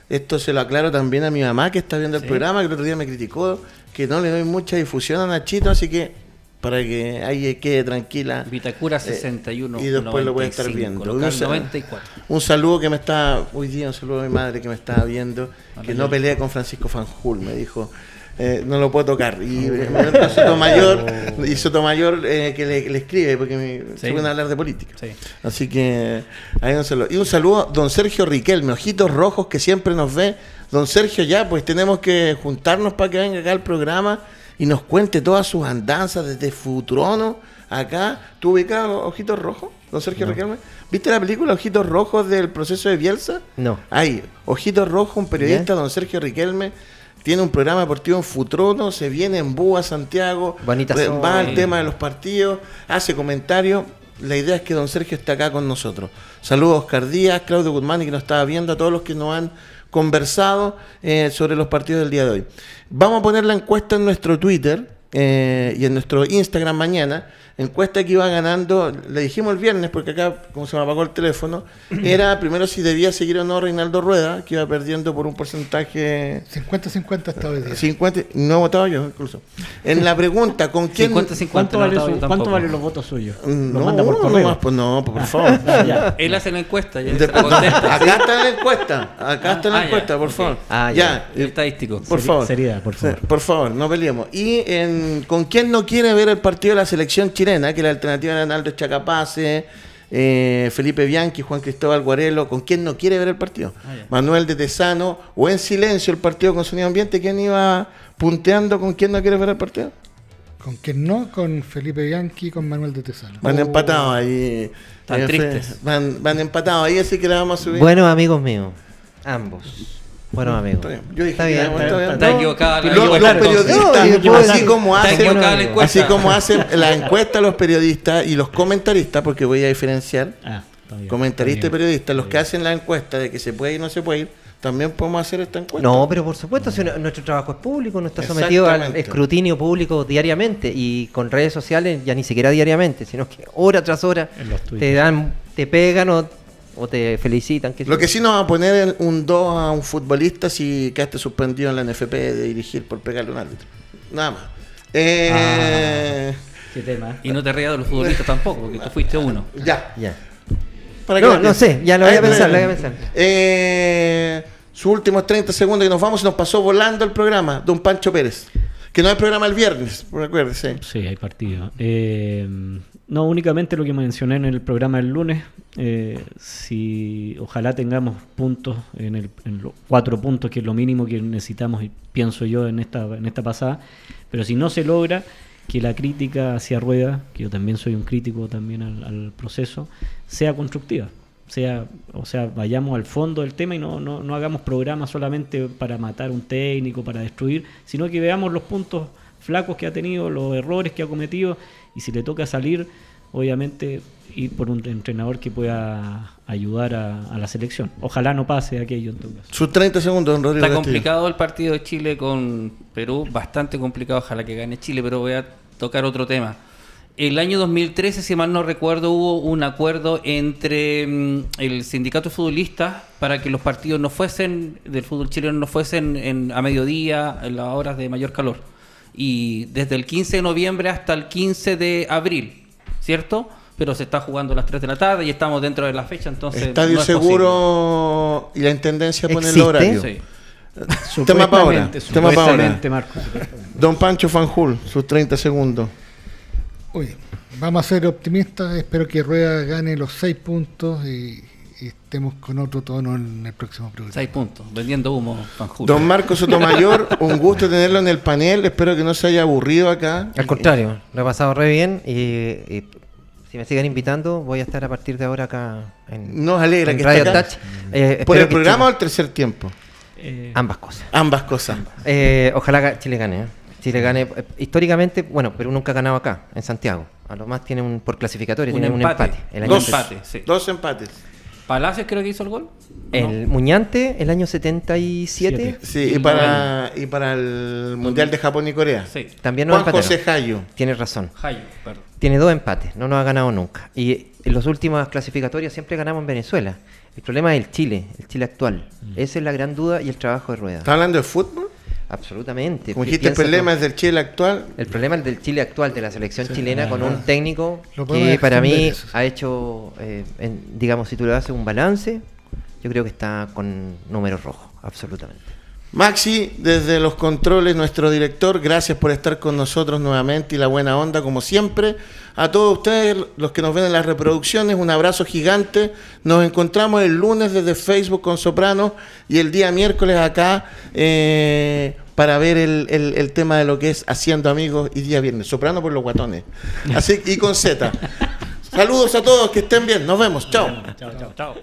Esto se lo aclaro también a mi mamá que está viendo el programa, que el otro día me criticó que no le doy mucha difusión a Nachito, así que para que ahí quede tranquila. Vitacura 61. Eh, y después lo voy a estar 95, viendo. local Un sal- 94. Un saludo que me está, hoy día un saludo a mi madre que me estaba viendo, que no pelea con Francisco Fanjul, me dijo, eh, no lo puedo tocar. Y eh, manda Sotomayor, y Sotomayor eh, que le, le escribe, porque me, se Sí. pueden hablar de política. Sí. Así que ahí un saludo. Y un saludo a don Sergio Riquelme, ojitos rojos que siempre nos ve. Don Sergio, ya pues tenemos que juntarnos para que venga acá al programa y nos cuente todas sus andanzas desde Futrono acá. ¿Tú ubicas Ojitos Rojos, don Sergio Riquelme? ¿Viste la película Ojitos Rojos del proceso de Bielsa? No. Ahí, Ojitos Rojos, un periodista, don Sergio Riquelme. Tiene un programa deportivo en Futrono, se viene en Búa, Santiago, Bonita re- zona. va al tema de los partidos, hace comentarios. La idea es que don Sergio esté acá con nosotros. Saludos a Oscar Díaz, Claudio Guzmán, y que nos estaba viendo, a todos los que nos han conversado eh, sobre los partidos del día de hoy. Vamos a poner la encuesta en nuestro Twitter eh, y en nuestro Instagram mañana. Encuesta que iba ganando, le dijimos el viernes, porque acá, como se me apagó el teléfono, era primero si debía seguir o no Reinaldo Rueda, que iba perdiendo por un porcentaje 50-50 hasta hoy día. 50, no he votado yo incluso. En la pregunta, ¿con quién? 50-50. ¿Cuánto, no vale estaba su- yo ¿cuánto tampoco. valen los votos suyos? Mm, Los No, manda por nomás, pues no, por favor. Ah, ya. Él hace la encuesta. Ya se Después- contesta. acá está la encuesta, acá está la Ah, ya, encuesta, por favor. Ah, ya, El estadístico. por Seri- favor. seriedad, por favor. Por favor, no peleemos. Y en, con quién no quiere ver el partido de la selección chilena, que la alternativa era Arnaldo Chacapace, eh, Felipe Bianchi, Juan Cristóbal Guarelo, con quién no quiere ver el partido. Ah. Manuel de Tesano, o en silencio el partido con sonido ambiente, ¿quién iba punteando con quién no quiere ver el partido? Con quien no, con Felipe Bianchi y con Manuel de Tesano. Van empatados ahí. Están Eh, tristes. Van, van empatados ahí, así que la vamos a subir. Buenos amigos míos, ambos. Está bien. Yo dije Está bien, está equivocada la Los, periodistas, así como hacen, la encuesta. así como hacen la encuesta los periodistas y los comentaristas, porque voy a diferenciar Ah, comentaristas y periodistas, los que hacen la encuesta de que se puede ir y no se puede ir, también podemos hacer esta encuesta. No, pero por supuesto, si nuestro trabajo es público, no está sometido al escrutinio público diariamente y con redes sociales ya ni siquiera diariamente, sino que hora tras hora te dan, te pegan o, o te felicitan. sé Lo que sí nos va a poner un 2 a un futbolista si quedaste suspendido en la NFP de dirigir por pegarle un árbitro. Nada más. Eh, Qué tema. Y no te rías de los futbolistas tampoco, porque tú fuiste uno. Ya. Ya. Para que No, no sé, ya lo voy a pensar, está. lo voy a pensar. Eh, sus últimos 30 segundos y nos vamos y nos pasó volando el programa, don Pancho Pérez. Que no hay programa el viernes, recuérdese. Sí, hay partido. Eh, no, únicamente lo que mencioné en el programa del lunes. eh, si ojalá tengamos puntos en, el, en los cuatro puntos, que es lo mínimo que necesitamos, pienso yo en esta, en esta pasada. Pero si no se logra, que la crítica hacia Rueda, que yo también soy un crítico también al, al proceso, sea constructiva. Sea, o sea, vayamos al fondo del tema y no, no, no hagamos programas solamente para matar un técnico, para destruir, sino que veamos los puntos flacos que ha tenido, los errores que ha cometido, y si le toca salir, obviamente ir por un entrenador que pueda ayudar a, a la selección. Ojalá no pase aquello en todo caso. Sus 30 segundos, don Rodrigo. Está Castillo. complicado el partido de Chile con Perú, bastante complicado, ojalá que gane Chile, pero voy a tocar otro tema. El año 2013, si mal no recuerdo, hubo un acuerdo entre mm, el sindicato de futbolistas para que los partidos no fuesen del fútbol chileno no fuesen en- a mediodía, en las horas de mayor calor. Y desde el 15 de noviembre hasta el 15 de abril, ¿cierto? Pero se está jugando a las 3 de la tarde y estamos dentro de la fecha, entonces... Estadio no es seguro y la intendencia pone el horario. Sí. Tema para ahora. Tema para ahora. Marco. Don Pancho Fanjul, sus 30 segundos. Oye, vamos a ser optimistas. Espero que Rueda gane los seis puntos y, y estemos con otro tono en el próximo programa. Seis puntos, vendiendo humo. Don Marco Sotomayor, un gusto tenerlo en el panel. Espero que no se haya aburrido acá. Al contrario, lo he pasado re bien y, y si me siguen invitando voy a estar a partir de ahora acá en, Nos alegra en que Radio esté acá. Touch. Eh, ¿Por el programa o al tercer tiempo? Eh, Ambas cosas. Ambas cosas. Eh, ojalá Chile gane. ¿eh? Chile gane. eh, históricamente, bueno, Perú nunca ha ganado acá, en Santiago. A lo más tiene un, por clasificatorio, Un tiene empate. un empate. El año Dos empate, sí. Dos empates. Palacios creo que hizo el gol. ¿o El no? Muñante, el año 77, Siete. Sí, y para, y para el Mundial de Japón y Corea. Sí, también nos Juan empataron. José Jayo. Tienes razón. Jayo, perdón. Tiene dos empates, no nos ha ganado nunca. Y en las últimas clasificatorias siempre ganamos en Venezuela. El problema es el Chile, el Chile actual. Esa es la gran duda y el trabajo de Rueda. ¿Está hablando de fútbol? Absolutamente. Como dijiste, el problema es del Chile actual. El problema es del Chile actual, de la selección chilena, con un técnico Lo podemos que para mí eso, ha hecho, eh, en- digamos, si tú le haces un balance, yo creo que está con números rojos, absolutamente. Maxi, desde los controles, nuestro director, gracias por estar con nosotros nuevamente y la buena onda, como siempre. A todos ustedes, los que nos ven en las reproducciones, un abrazo gigante. Nos encontramos el lunes desde Facebook con Soprano y el día miércoles acá eh, para ver el, el- el tema de lo que es Haciendo Amigos y día viernes. Soprano por los guatones. Así y con Z. Saludos a todos, que estén bien. Nos vemos. Chao. chao, chao, chao.